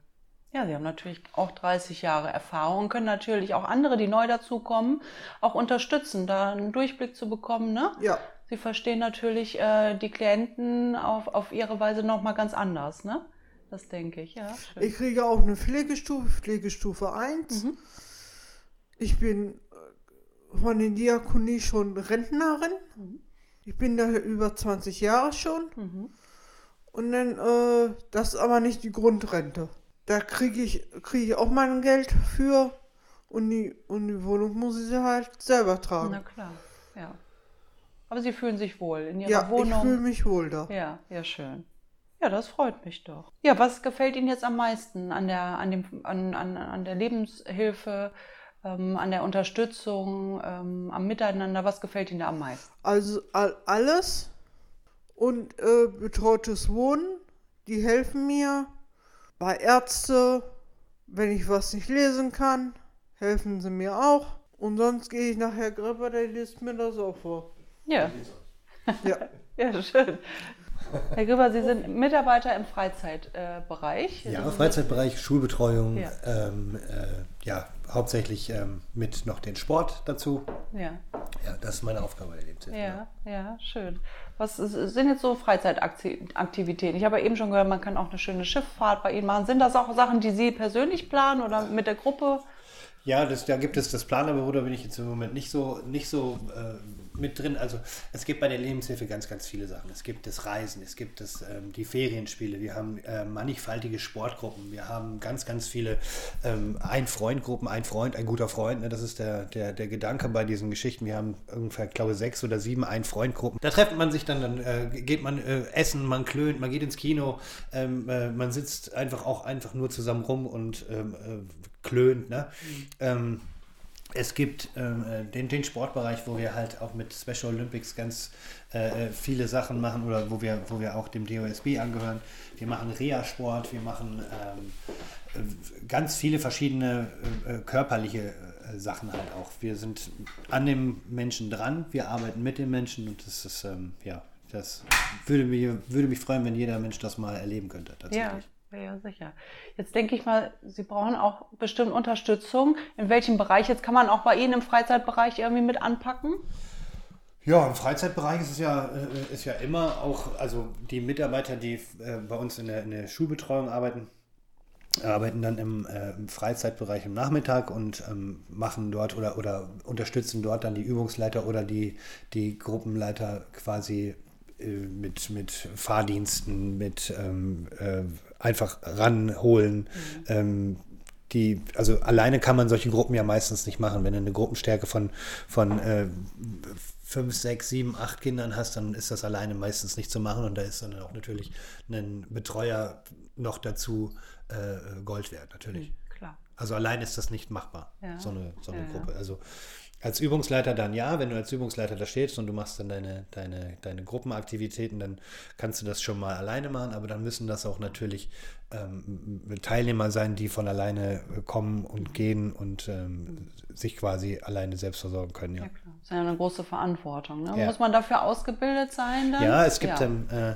Ja, Sie haben natürlich auch 30 Jahre Erfahrung und können natürlich auch andere, die neu dazukommen, auch unterstützen, da einen Durchblick zu bekommen. Ne? Ja, Sie verstehen natürlich äh, die Klienten auf, auf ihre Weise nochmal ganz anders. Ne? Das denke ich, ja. Schön. ich kriege auch eine Pflegestufe, Pflegestufe 1. Ich bin äh, von der Diakonie schon Rentnerin. Ich bin da über 20 Jahre schon. Und dann, äh, das ist aber nicht die Grundrente. Da kriege ich, kriege ich auch mein Geld für und die, und die Wohnung muss ich halt selber tragen. Na klar, ja. Aber Sie fühlen sich wohl in Ihrer ja, ich fühle Wohnung. mich wohl da. Ja, ja, schön. Ja, das freut mich doch. Ja, was gefällt Ihnen jetzt am meisten an der, an dem, an, an, an der Lebenshilfe, ähm, an der Unterstützung, ähm, am Miteinander? Was gefällt Ihnen da am meisten? Also all, alles und äh, betreutes Wohnen, die helfen mir. Bei Ärzte, wenn ich was nicht lesen kann, helfen sie mir auch. Und sonst gehe ich nach Herr Grepper, der liest mir das auch vor. Ja, Ja, [LAUGHS] ja, schön. Herr Grüber, Sie sind Mitarbeiter im Freizeitbereich. Ja, Freizeitbereich, Schulbetreuung, Ja. ähm, äh, ja, hauptsächlich ähm, mit noch den Sport dazu. Ja, Ja, das ist meine Aufgabe der Lebenshilfe. ja, ja, schön. Was sind jetzt so Freizeitaktivitäten? Ich habe ja eben schon gehört, man kann auch eine schöne Schifffahrt bei Ihnen machen. Sind das auch Sachen, die Sie persönlich planen oder mit der Gruppe? Ja, das, da gibt es das Planerbüro, da bin ich jetzt im Moment nicht so, nicht so äh, mit drin. Also es gibt bei der Lebenshilfe ganz, ganz viele Sachen. Es gibt das Reisen, es gibt das, ähm, die Ferienspiele, wir haben äh, mannigfaltige Sportgruppen, wir haben ganz, ganz viele ähm, Ein-Freund-Gruppen, ein Freund, ein guter Freund. Ne? Das ist der, der, der Gedanke bei diesen Geschichten. Wir haben ungefähr, glaube sechs oder sieben Ein-Freund-Gruppen. Da trifft man sich dann, dann äh, geht man äh, essen, man klönt, man geht ins Kino, ähm, äh, man sitzt einfach auch einfach nur zusammen rum und ähm, äh, klönt. Ne? Ähm, es gibt ähm, äh, den, den Sportbereich, wo wir halt auch mit Special Olympics ganz äh, äh, viele Sachen machen oder wo wir, wo wir auch dem DOSB angehören. Wir machen Reha-Sport, wir machen ähm, äh, ganz viele verschiedene äh, äh, körperliche Sachen halt auch. Wir sind an dem Menschen dran, wir arbeiten mit den Menschen und das ist, ähm, ja, das würde mich, würde mich freuen, wenn jeder Mensch das mal erleben könnte. Tatsächlich. ja, ja, sicher. Jetzt denke ich mal, Sie brauchen auch bestimmt Unterstützung. In welchem Bereich? Jetzt kann man auch bei Ihnen im Freizeitbereich irgendwie mit anpacken? Ja, im Freizeitbereich ist es ja, äh, ist ja immer auch, also die Mitarbeiter, die äh, bei uns in der, in der Schulbetreuung arbeiten, arbeiten dann im, äh, im Freizeitbereich im Nachmittag und ähm, machen dort oder, oder unterstützen dort dann die Übungsleiter oder die, die Gruppenleiter quasi äh, mit, mit Fahrdiensten, mit ähm, äh, einfach ranholen. Ähm, die, also alleine kann man solche Gruppen ja meistens nicht machen. Wenn du eine Gruppenstärke von, von äh, fünf, sechs, sieben, acht Kindern hast, dann ist das alleine meistens nicht zu machen und da ist dann auch natürlich ein Betreuer noch dazu äh, Gold wert, natürlich. Klar. Also allein ist das nicht machbar, Ja. so eine, so eine ja. Gruppe. Also Als Übungsleiter dann ja, wenn du als Übungsleiter da stehst und du machst dann deine, deine, deine Gruppenaktivitäten, dann kannst du das schon mal alleine machen, aber dann müssen das auch natürlich ähm, Teilnehmer sein, die von alleine kommen und gehen und ähm, sich quasi alleine selbst versorgen können. Ja, Ja, klar. Das ist ja eine große Verantwortung. Ne? Ja. Muss man dafür ausgebildet sein dann? ja es gibt Ja. Ähm, äh,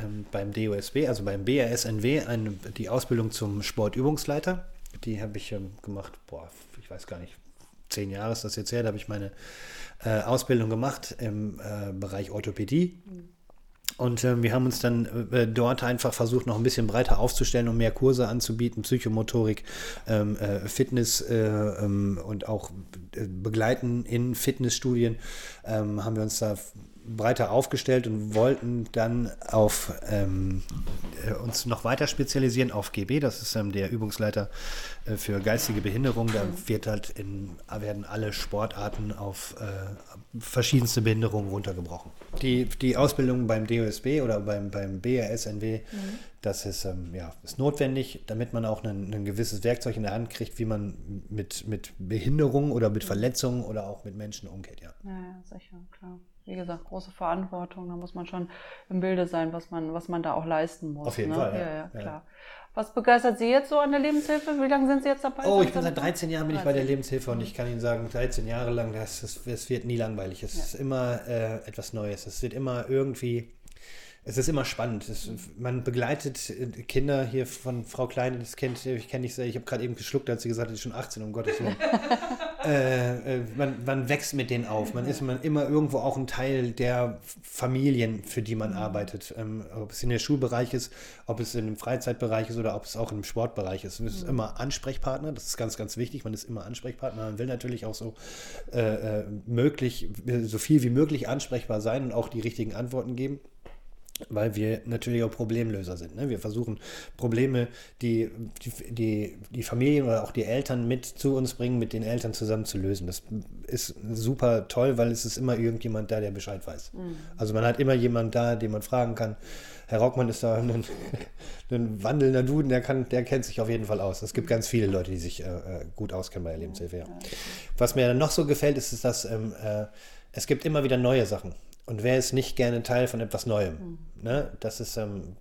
ähm, beim DOSB, also beim BRSNW, eine, die Ausbildung zum Sportübungsleiter. Die habe ich ähm, gemacht, boah, ich weiß gar nicht, zehn Jahre ist das jetzt her, da habe ich meine äh, Ausbildung gemacht im äh, Bereich Orthopädie. Und ähm, wir haben uns dann äh, dort einfach versucht, noch ein bisschen breiter aufzustellen und mehr Kurse anzubieten, Psychomotorik, ähm, äh, Fitness äh, ähm, und auch äh, begleiten in Fitnessstudien. Ähm, haben wir uns da breiter aufgestellt und wollten dann auf ähm, äh, uns noch weiter spezialisieren auf GB. Das ist ähm, der Übungsleiter äh, für geistige Behinderung. Da wird halt in, werden alle Sportarten auf äh, verschiedenste Behinderungen runtergebrochen. Die, die Ausbildung beim DOSB oder beim, beim BRSNW, das ist, ähm, ja, ist notwendig, damit man auch ein, ein gewisses Werkzeug in der Hand kriegt, wie man mit, mit Behinderungen oder mit Verletzungen oder auch mit Menschen umgeht. Ja, ja, sicher, klar. Wie gesagt, große Verantwortung, da muss man schon im Bilde sein, was man, was man da auch leisten muss. Auf jeden ne? Fall, ja. Ja, ja, klar. Was begeistert Sie jetzt so an der Lebenshilfe? Wie lange sind Sie jetzt dabei? Oh, ich bin seit 13 Jahren bin ich bei der 13. Lebenshilfe und ich kann Ihnen sagen, 13 Jahre lang, das ist, es wird nie langweilig. Es ist immer äh, etwas Neues. Es wird immer irgendwie, es ist immer spannend. Es, man begleitet äh, Kinder hier von Frau Kleine, das kennt, ich kenne nicht sehr, ich habe gerade eben geschluckt, als sie gesagt hat, sie ist schon 18, um Gottes Willen. [LAUGHS] äh, äh, man, man wächst mit denen auf. Man ist man immer irgendwo auch ein Teil der Familien, für die man arbeitet. Ähm, ob es in der Schulbereich ist, ob es in dem Freizeitbereich ist oder ob es auch im Sportbereich ist. Man ist immer Ansprechpartner. Das ist ganz, ganz wichtig. Man ist immer Ansprechpartner. Man will natürlich auch so äh, äh, möglich, so viel wie möglich ansprechbar sein und auch die richtigen Antworten geben weil wir natürlich auch Problemlöser sind. Ne? Wir versuchen Probleme, die, die, die die Familien oder auch die Eltern mit zu uns bringen, mit den Eltern zusammen zu lösen. Das ist super toll, weil es ist immer irgendjemand da, der Bescheid weiß. Also man hat immer jemand da, den man fragen kann. Herr Rockmann ist da ein, [LAUGHS] ein wandelnder Duden, der, kann, der kennt sich auf jeden Fall aus. Es gibt ganz viele Leute, die sich äh, äh, gut auskennen bei der Lebenshilfe. Ja. Was mir dann noch so gefällt, ist, ist dass ähm, äh, es gibt immer wieder neue Sachen. Und wer ist nicht gerne Teil von etwas Neuem? Ne? Das ist ähm,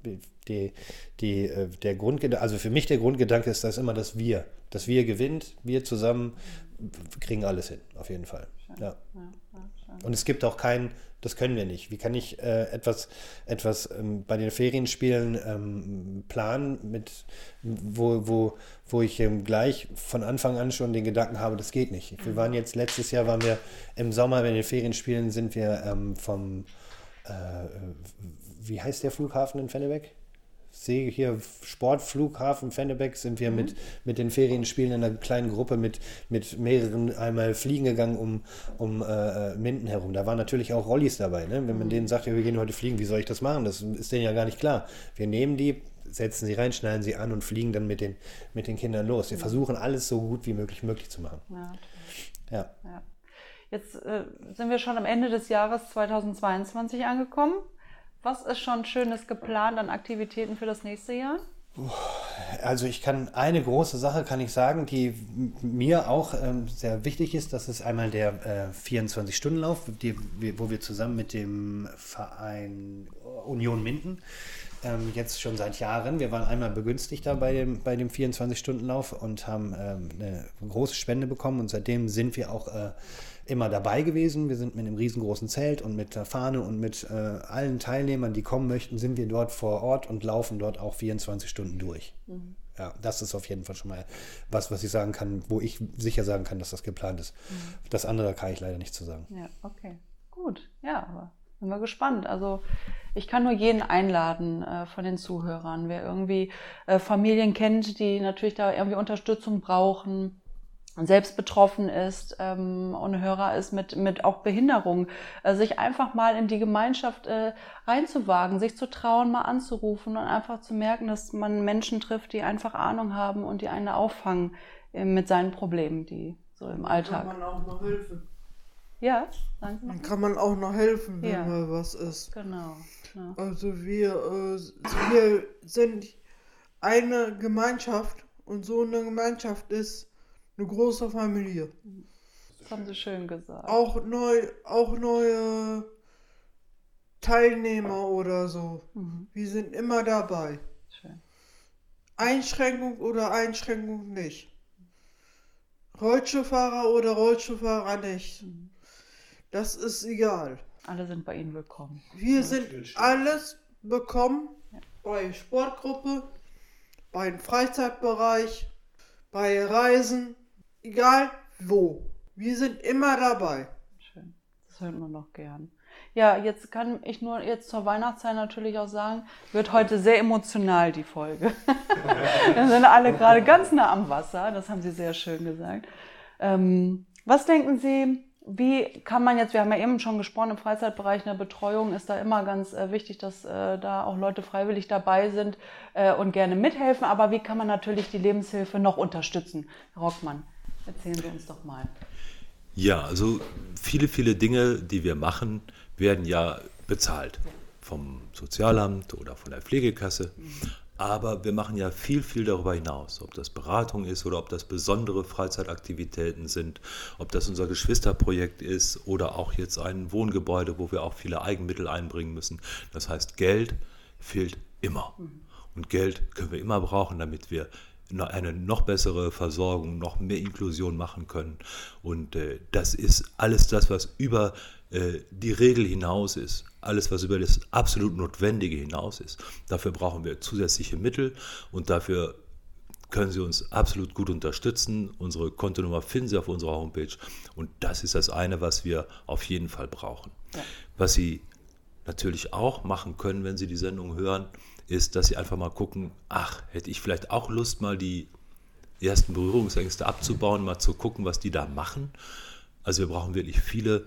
die, die, äh, der Grundgedanke, also für mich der Grundgedanke ist das immer das Wir. Das Wir gewinnt, wir zusammen kriegen alles hin, auf jeden Fall. Ja. Und es gibt auch keinen, das können wir nicht. Wie kann ich äh, etwas, etwas ähm, bei den Ferienspielen ähm, planen, mit, wo, wo, wo ich ähm, gleich von Anfang an schon den Gedanken habe, das geht nicht. Wir waren jetzt, letztes Jahr waren wir im Sommer bei den Ferienspielen, sind wir ähm, vom, äh, wie heißt der Flughafen in Fennebeck? Sehe hier Sportflughafen Fennebeck sind wir mit, mit den Ferienspielen in einer kleinen Gruppe mit, mit mehreren einmal fliegen gegangen um, um äh, Minden herum. Da waren natürlich auch Rollis dabei. Ne? Wenn man denen sagt, ja, wir gehen heute fliegen, wie soll ich das machen? Das ist denen ja gar nicht klar. Wir nehmen die, setzen sie rein, schneiden sie an und fliegen dann mit den, mit den Kindern los. Wir versuchen alles so gut wie möglich möglich zu machen. Ja, Ja. ja. Jetzt äh, sind wir schon am Ende des Jahres 2022 angekommen. Was ist schon Schönes geplant an Aktivitäten für das nächste Jahr? Also ich kann eine große Sache kann ich sagen, die mir auch ähm, sehr wichtig ist. Das ist einmal der äh, 24-Stunden-Lauf, die, wir- wo wir zusammen mit dem Verein Union Minden ähm, jetzt schon seit Jahren. Wir waren einmal Begünstigter bei dem, bei dem 24-Stunden-Lauf und haben ähm, eine große Spende bekommen und seitdem sind wir auch äh, immer dabei gewesen. Wir sind mit einem riesengroßen Zelt und mit der Fahne und mit äh, allen Teilnehmern, die kommen möchten, sind wir dort vor Ort und laufen dort auch 24 Stunden durch. Ja, das ist auf jeden Fall schon mal was, was ich sagen kann, wo ich sicher sagen kann, dass das geplant ist. Das andere kann ich leider nicht zu sagen. Ja, okay. Gut, ja, aber sind wir gespannt. Also ich kann nur jeden einladen äh, von den Zuhörern, wer irgendwie äh, Familien kennt, die natürlich da irgendwie Unterstützung brauchen, selbst betroffen ist ähm, und Hörer ist mit, mit auch Behinderung, äh, sich einfach mal in die Gemeinschaft äh, reinzuwagen, sich zu trauen, mal anzurufen und einfach zu merken, dass man Menschen trifft, die einfach Ahnung haben und die einen auffangen äh, mit seinen Problemen, die so im Kann Alltag. man auch noch helfen. Ja, sagen Sie mal. Dann kann man auch noch helfen, wenn Ja. mal was ist. Genau. Ja. Also wir, äh, wir sind eine Gemeinschaft und so eine Gemeinschaft ist eine große Familie. Das haben Sie schön gesagt. Auch, neu, auch neue Teilnehmer oder so. Mhm. Wir sind immer dabei. Schön. Einschränkung oder Einschränkung nicht. Rollstuhlfahrer oder Rollstuhlfahrer nicht. Das ist egal. Alle sind bei Ihnen willkommen. Wir sind alles bekommen bei Sportgruppe, beim Freizeitbereich, bei Reisen, egal wo. Wir sind immer dabei. Schön. Das hört man noch gern. Ja, jetzt kann ich nur jetzt zur Weihnachtszeit natürlich auch sagen, wird heute sehr emotional die Folge. [LAUGHS] Wir sind alle gerade ganz nah am Wasser, das haben Sie sehr schön gesagt. Ähm, was denken Sie, wie kann man jetzt, wir haben ja eben schon gesprochen, im Freizeitbereich eine Betreuung ist da immer ganz äh, wichtig, dass äh, da auch Leute freiwillig dabei sind äh, und gerne mithelfen, aber wie kann man natürlich die Lebenshilfe noch unterstützen? Herr Rockmann, erzählen Sie uns doch mal. Ja, also viele, viele Dinge, die wir machen, werden ja bezahlt vom Sozialamt oder von der Pflegekasse. Aber wir machen ja viel, viel darüber hinaus. Ob das Beratung ist oder ob das besondere Freizeitaktivitäten sind, ob das unser Geschwisterprojekt ist oder auch jetzt ein Wohngebäude, wo wir auch viele Eigenmittel einbringen müssen. Das heißt, Geld fehlt immer. Und Geld können wir immer brauchen, damit wir eine noch bessere Versorgung, noch mehr Inklusion machen können. Und äh, das ist alles das, was über äh, die Regel hinaus ist, alles, was über das absolut Notwendige hinaus ist. Dafür brauchen wir zusätzliche Mittel und dafür können Sie uns absolut gut unterstützen. Unsere Kontonummer finden Sie auf unserer Homepage und das ist das eine, was wir auf jeden Fall brauchen. Was Sie natürlich auch machen können, wenn Sie die Sendung hören, ist, dass Sie einfach mal gucken, ach, hätte ich vielleicht auch Lust, mal die ersten Berührungsängste abzubauen, mal zu gucken, was die da machen. Also wir brauchen wirklich viele,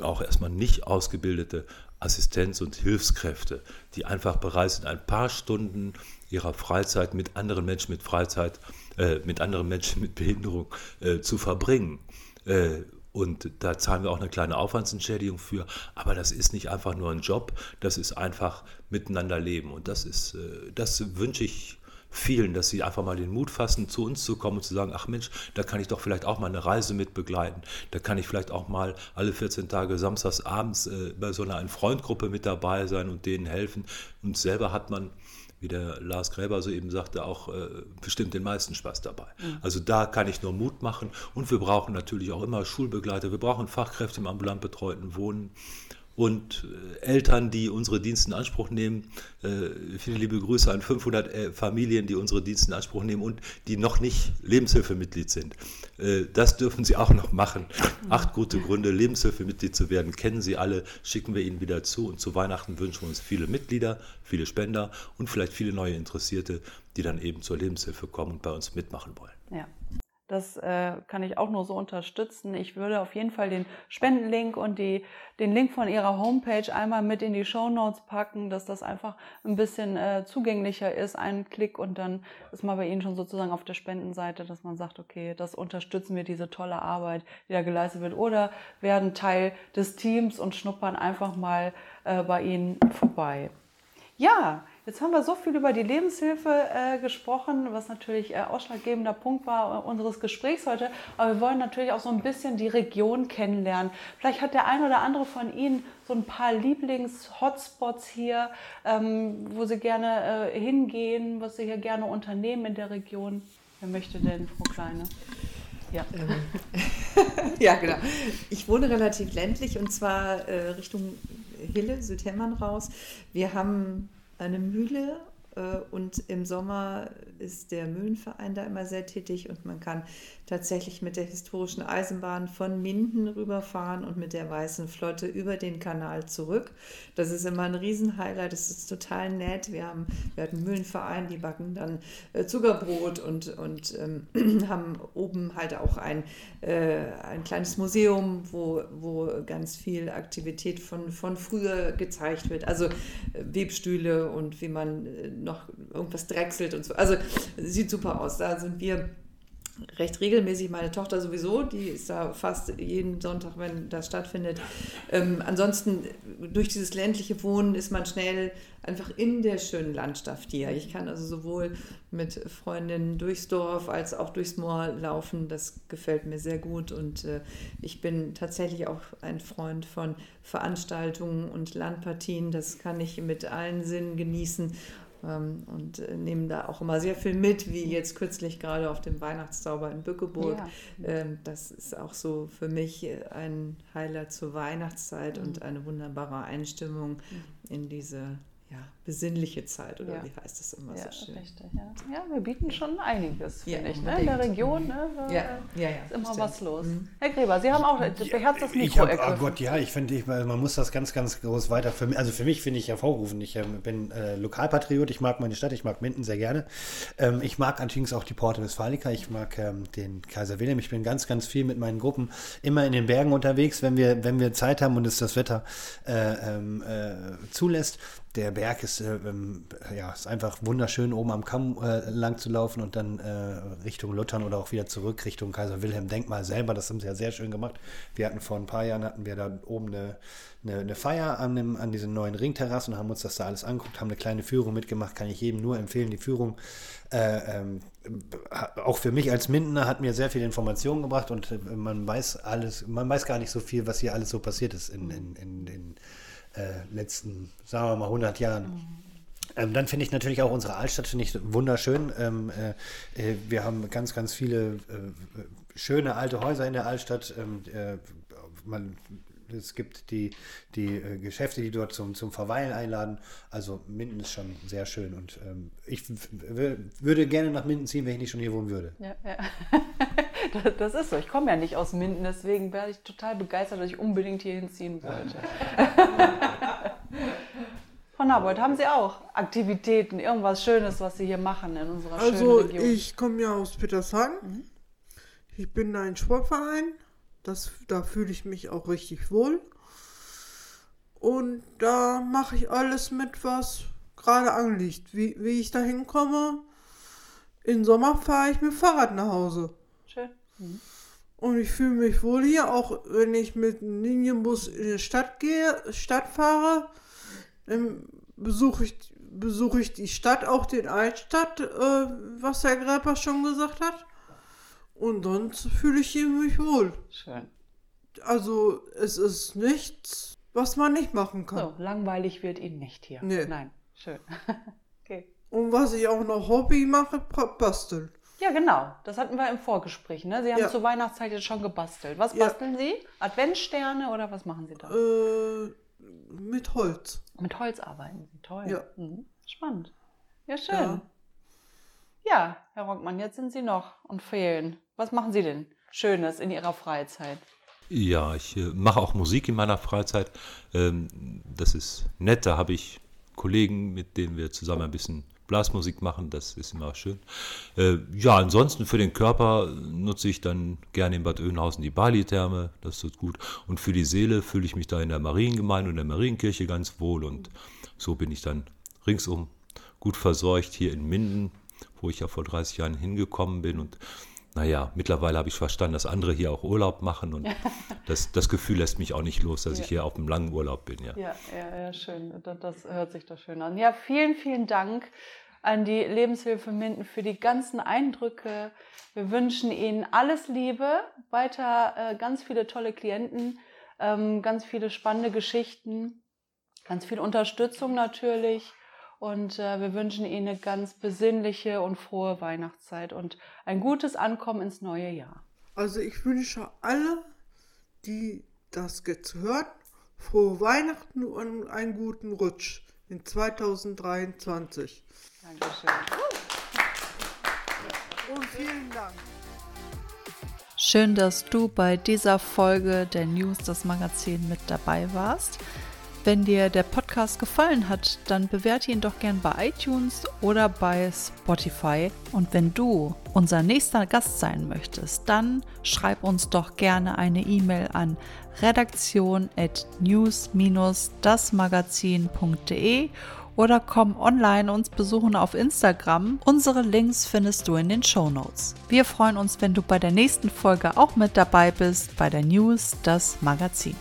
auch erstmal nicht ausgebildete Assistenz- und Hilfskräfte, die einfach bereit sind, ein paar Stunden ihrer Freizeit mit anderen Menschen mit Freizeit, äh, mit anderen Menschen mit Behinderung äh, zu verbringen. Äh, und da zahlen wir auch eine kleine Aufwandsentschädigung für. Aber das ist nicht einfach nur ein Job, das ist einfach miteinander leben. Und das ist, äh, das wünsche ich vielen, dass sie einfach mal den Mut fassen, zu uns zu kommen und zu sagen, ach Mensch, da kann ich doch vielleicht auch mal eine Reise mit begleiten. Da kann ich vielleicht auch mal alle 14 Tage samstags abends äh, bei so einer ein Freundgruppe mit dabei sein und denen helfen. Und selber hat man wie der Lars Gräber so eben sagte, auch äh, bestimmt den meisten Spaß dabei. Also da kann ich nur Mut machen. Und wir brauchen natürlich auch immer Schulbegleiter, wir brauchen Fachkräfte im ambulant betreuten Wohnen und äh, Eltern, die unsere Dienste in Anspruch nehmen. Äh, viele liebe Grüße an 500 äh, Familien, die unsere Dienste in Anspruch nehmen und die noch nicht Lebenshilfemitglied sind. Das dürfen sie auch noch machen. Acht gute Gründe, Lebenshilfemitglied zu werden, kennen sie alle, schicken wir ihnen wieder zu. Und zu Weihnachten wünschen wir uns viele Mitglieder, viele Spender und vielleicht viele neue Interessierte, die dann eben zur Lebenshilfe kommen und bei uns mitmachen wollen. Ja. Das äh, kann ich auch nur so unterstützen. Ich würde auf jeden Fall den Spendenlink und die, den Link von Ihrer Homepage einmal mit in die Show Notes packen, dass das einfach ein bisschen äh, zugänglicher ist. Ein Klick und dann ist man bei Ihnen schon sozusagen auf der Spendenseite, dass man sagt, okay, das unterstützen wir, diese tolle Arbeit, die da geleistet wird. Oder werden Teil des Teams und schnuppern einfach mal äh, bei Ihnen vorbei. Ja, jetzt haben wir so viel über die Lebenshilfe äh, gesprochen, was natürlich äh, ausschlaggebender Punkt war äh, unseres Gesprächs heute. Aber wir wollen natürlich auch so ein bisschen die Region kennenlernen. Vielleicht hat der ein oder andere von Ihnen so ein paar Lieblings-Hotspots hier, ähm, wo Sie gerne äh, hingehen, was Sie hier gerne unternehmen in der Region. Wer möchte denn, Frau Kleine? Ja. [LAUGHS] Ja, genau. Ich wohne relativ ländlich und zwar äh, Richtung Hille, Südhemmern raus. Wir haben eine Mühle äh, und im Sommer ist der Mühlenverein da immer sehr tätig und man kann tatsächlich mit der historischen Eisenbahn von Minden rüberfahren und mit der Weißen Flotte über den Kanal zurück. Das ist immer ein Riesenhighlight, das ist total nett. Wir, haben, wir hatten einen Mühlenverein, die backen dann äh, Zuckerbrot und, und ähm, [CLEARS THROAT] haben oben halt auch ein, äh, ein kleines Museum, wo, wo ganz viel Aktivität von, von früher gezeigt wird. Also äh, Webstühle und wie man äh, noch irgendwas drechselt und so. Also sieht super aus. Da sind wir recht regelmäßig. Meine Tochter sowieso, die ist da fast jeden Sonntag, wenn das stattfindet. Ähm, ansonsten, durch dieses ländliche Wohnen ist man schnell einfach in der schönen Landschaft hier. Ich kann also sowohl mit Freundinnen durchs Dorf als auch durchs Moor laufen. Das gefällt mir sehr gut und äh, ich bin tatsächlich auch ein Freund von Veranstaltungen und Landpartien. Das kann ich mit allen Sinnen genießen und äh, nehmen da auch immer sehr viel mit, wie jetzt kürzlich gerade auf dem Weihnachtszauber in Bückeburg. Ja. Ähm, das ist auch so für mich äh, ein Highlight zur Weihnachtszeit mhm. und eine wunderbare Einstimmung mhm. in diese ja, besinnliche Zeit oder ja. wie heißt das immer ja, so schön? Richtig, ja. ja, wir bieten schon einiges, finde ich. Ne? In der Region ne? ja, ja, ja, ist immer stimmt. was los. Mhm. Herr Gräber, Sie haben auch beherzt das Mikro ich hab, Oh Gott, ja, ich finde, ich, man muss das ganz, ganz groß weiter. Für, also für mich finde ich hervorrufen. Ich äh, bin äh, Lokalpatriot, ich mag meine Stadt, ich mag Minden sehr gerne. Ähm, ich mag allerdings auch die Porte Westfalica, ich mag ähm, den Kaiser Wilhelm. Ich bin ganz, ganz viel mit meinen Gruppen immer in den Bergen unterwegs, wenn wir, wenn wir Zeit haben und es das Wetter äh, ähm, äh zulässt der Berg ist, äh, ähm, ja, ist einfach wunderschön, oben am Kamm äh, lang zu laufen und dann äh, Richtung Luthern oder auch wieder zurück Richtung Kaiser Wilhelm Denkmal selber. Das haben sie ja sehr schön gemacht. Wir hatten vor ein paar Jahren hatten wir da oben eine, eine, eine Feier an, dem, an diesen neuen Ringterrassen und haben uns das da alles angeguckt, haben eine kleine Führung mitgemacht. Kann ich jedem nur empfehlen, die Führung. Äh, ähm, auch für mich als Mindener hat mir sehr viel Informationen gebracht und äh, man weiß alles, man weiß gar nicht so viel, was hier alles so passiert ist in, in, in, in äh, letzten, sagen wir mal, 100 Jahren. Ähm, dann finde ich natürlich auch unsere Altstadt ich wunderschön. Ähm, äh, äh, wir haben ganz, ganz viele äh, schöne alte Häuser in der Altstadt. Ähm, äh, man, es gibt die, die äh, Geschäfte, die dort zum, zum Verweilen einladen. Also Minden ist schon sehr schön und ähm, ich würde gerne nach Minden ziehen, wenn ich nicht schon hier wohnen würde. Ja, ja. [LAUGHS] das, das, ist so. Ich komme ja nicht aus Minden, deswegen wäre ich total begeistert, dass ich unbedingt hier hinziehen wollte. [LAUGHS] Frau Nabold, haben Sie auch Aktivitäten, irgendwas Schönes, was Sie hier machen in unserer also, schönen Region? Also ich komme ja aus Petershagen. Mhm. Ich bin ein Sportverein. Das, da fühle ich mich auch richtig wohl. Und da mache ich alles mit, was gerade anliegt. Wie, wie ich da hinkomme, im Sommer fahre ich mit dem Fahrrad nach Hause. Schön. Mhm. Und ich fühle mich wohl hier, auch wenn ich mit einem Linienbus in die Stadt gehe, Stadt fahre, besuche ich, besuche ich die Stadt, auch den Altstadt, äh, was Herr Grepper schon gesagt hat. Und sonst fühle ich mich wohl. Schön. Also es ist nichts, was man nicht machen kann. So, langweilig wird Ihnen nicht hier. Nee. Nein, schön. [LAUGHS] okay. Und was ich auch noch Hobby mache, basteln. Ja, genau. Das hatten wir im Vorgespräch. Ne? Sie haben ja. zur Weihnachtszeit jetzt schon gebastelt. Was basteln ja. Sie? Adventssterne oder was machen Sie da? Äh, mit Holz. Mit Holz arbeiten Sie. Toll. Ja. Mhm. Spannend. Ja, schön. Ja. ja, Herr Rockmann, jetzt sind Sie noch und fehlen. Was machen Sie denn Schönes in Ihrer Freizeit? Ja, ich äh, mache auch Musik in meiner Freizeit. Ähm, das ist nett, da habe ich Kollegen, mit denen wir zusammen ein bisschen Blasmusik machen, das ist immer schön. Äh, ja, ansonsten für den Körper nutze ich dann gerne in Bad Oeynhausen die Bali-Therme, das tut gut. Und für die Seele fühle ich mich da in der Mariengemeinde und der Marienkirche ganz wohl und so bin ich dann ringsum gut versorgt hier in Minden, wo ich ja vor 30 Jahren hingekommen bin und naja, mittlerweile habe ich verstanden, dass andere hier auch Urlaub machen und das, das Gefühl lässt mich auch nicht los, dass ja. ich hier auf einem langen Urlaub bin. Ja, ja, ja, ja schön. Das, das, hört sich doch schön an. Ja, vielen, vielen Dank an die Lebenshilfe Minden für die ganzen Eindrücke. Wir wünschen Ihnen alles Liebe, weiter äh, ganz viele tolle Klienten, ähm, ganz viele spannende Geschichten, ganz viel Unterstützung natürlich. Und äh, wir wünschen Ihnen eine ganz besinnliche und frohe Weihnachtszeit und ein gutes Ankommen ins neue Jahr. Also ich wünsche alle, die das jetzt hören, frohe Weihnachten und einen guten Rutsch in 2023. Dankeschön. Und vielen Dank. Schön, dass du bei dieser Folge der News das Magazin mit dabei warst. Wenn dir der Podcast gefallen hat, dann bewerte ihn doch gern bei iTunes oder bei Spotify. Und wenn du unser nächster Gast sein möchtest, dann schreib uns doch gerne eine E-Mail an redaktion at news-dasmagazin.de oder komm online uns besuchen auf Instagram. Unsere Links findest du in den Show Notes. Wir freuen uns, wenn du bei der nächsten Folge auch mit dabei bist bei der News, das Magazin.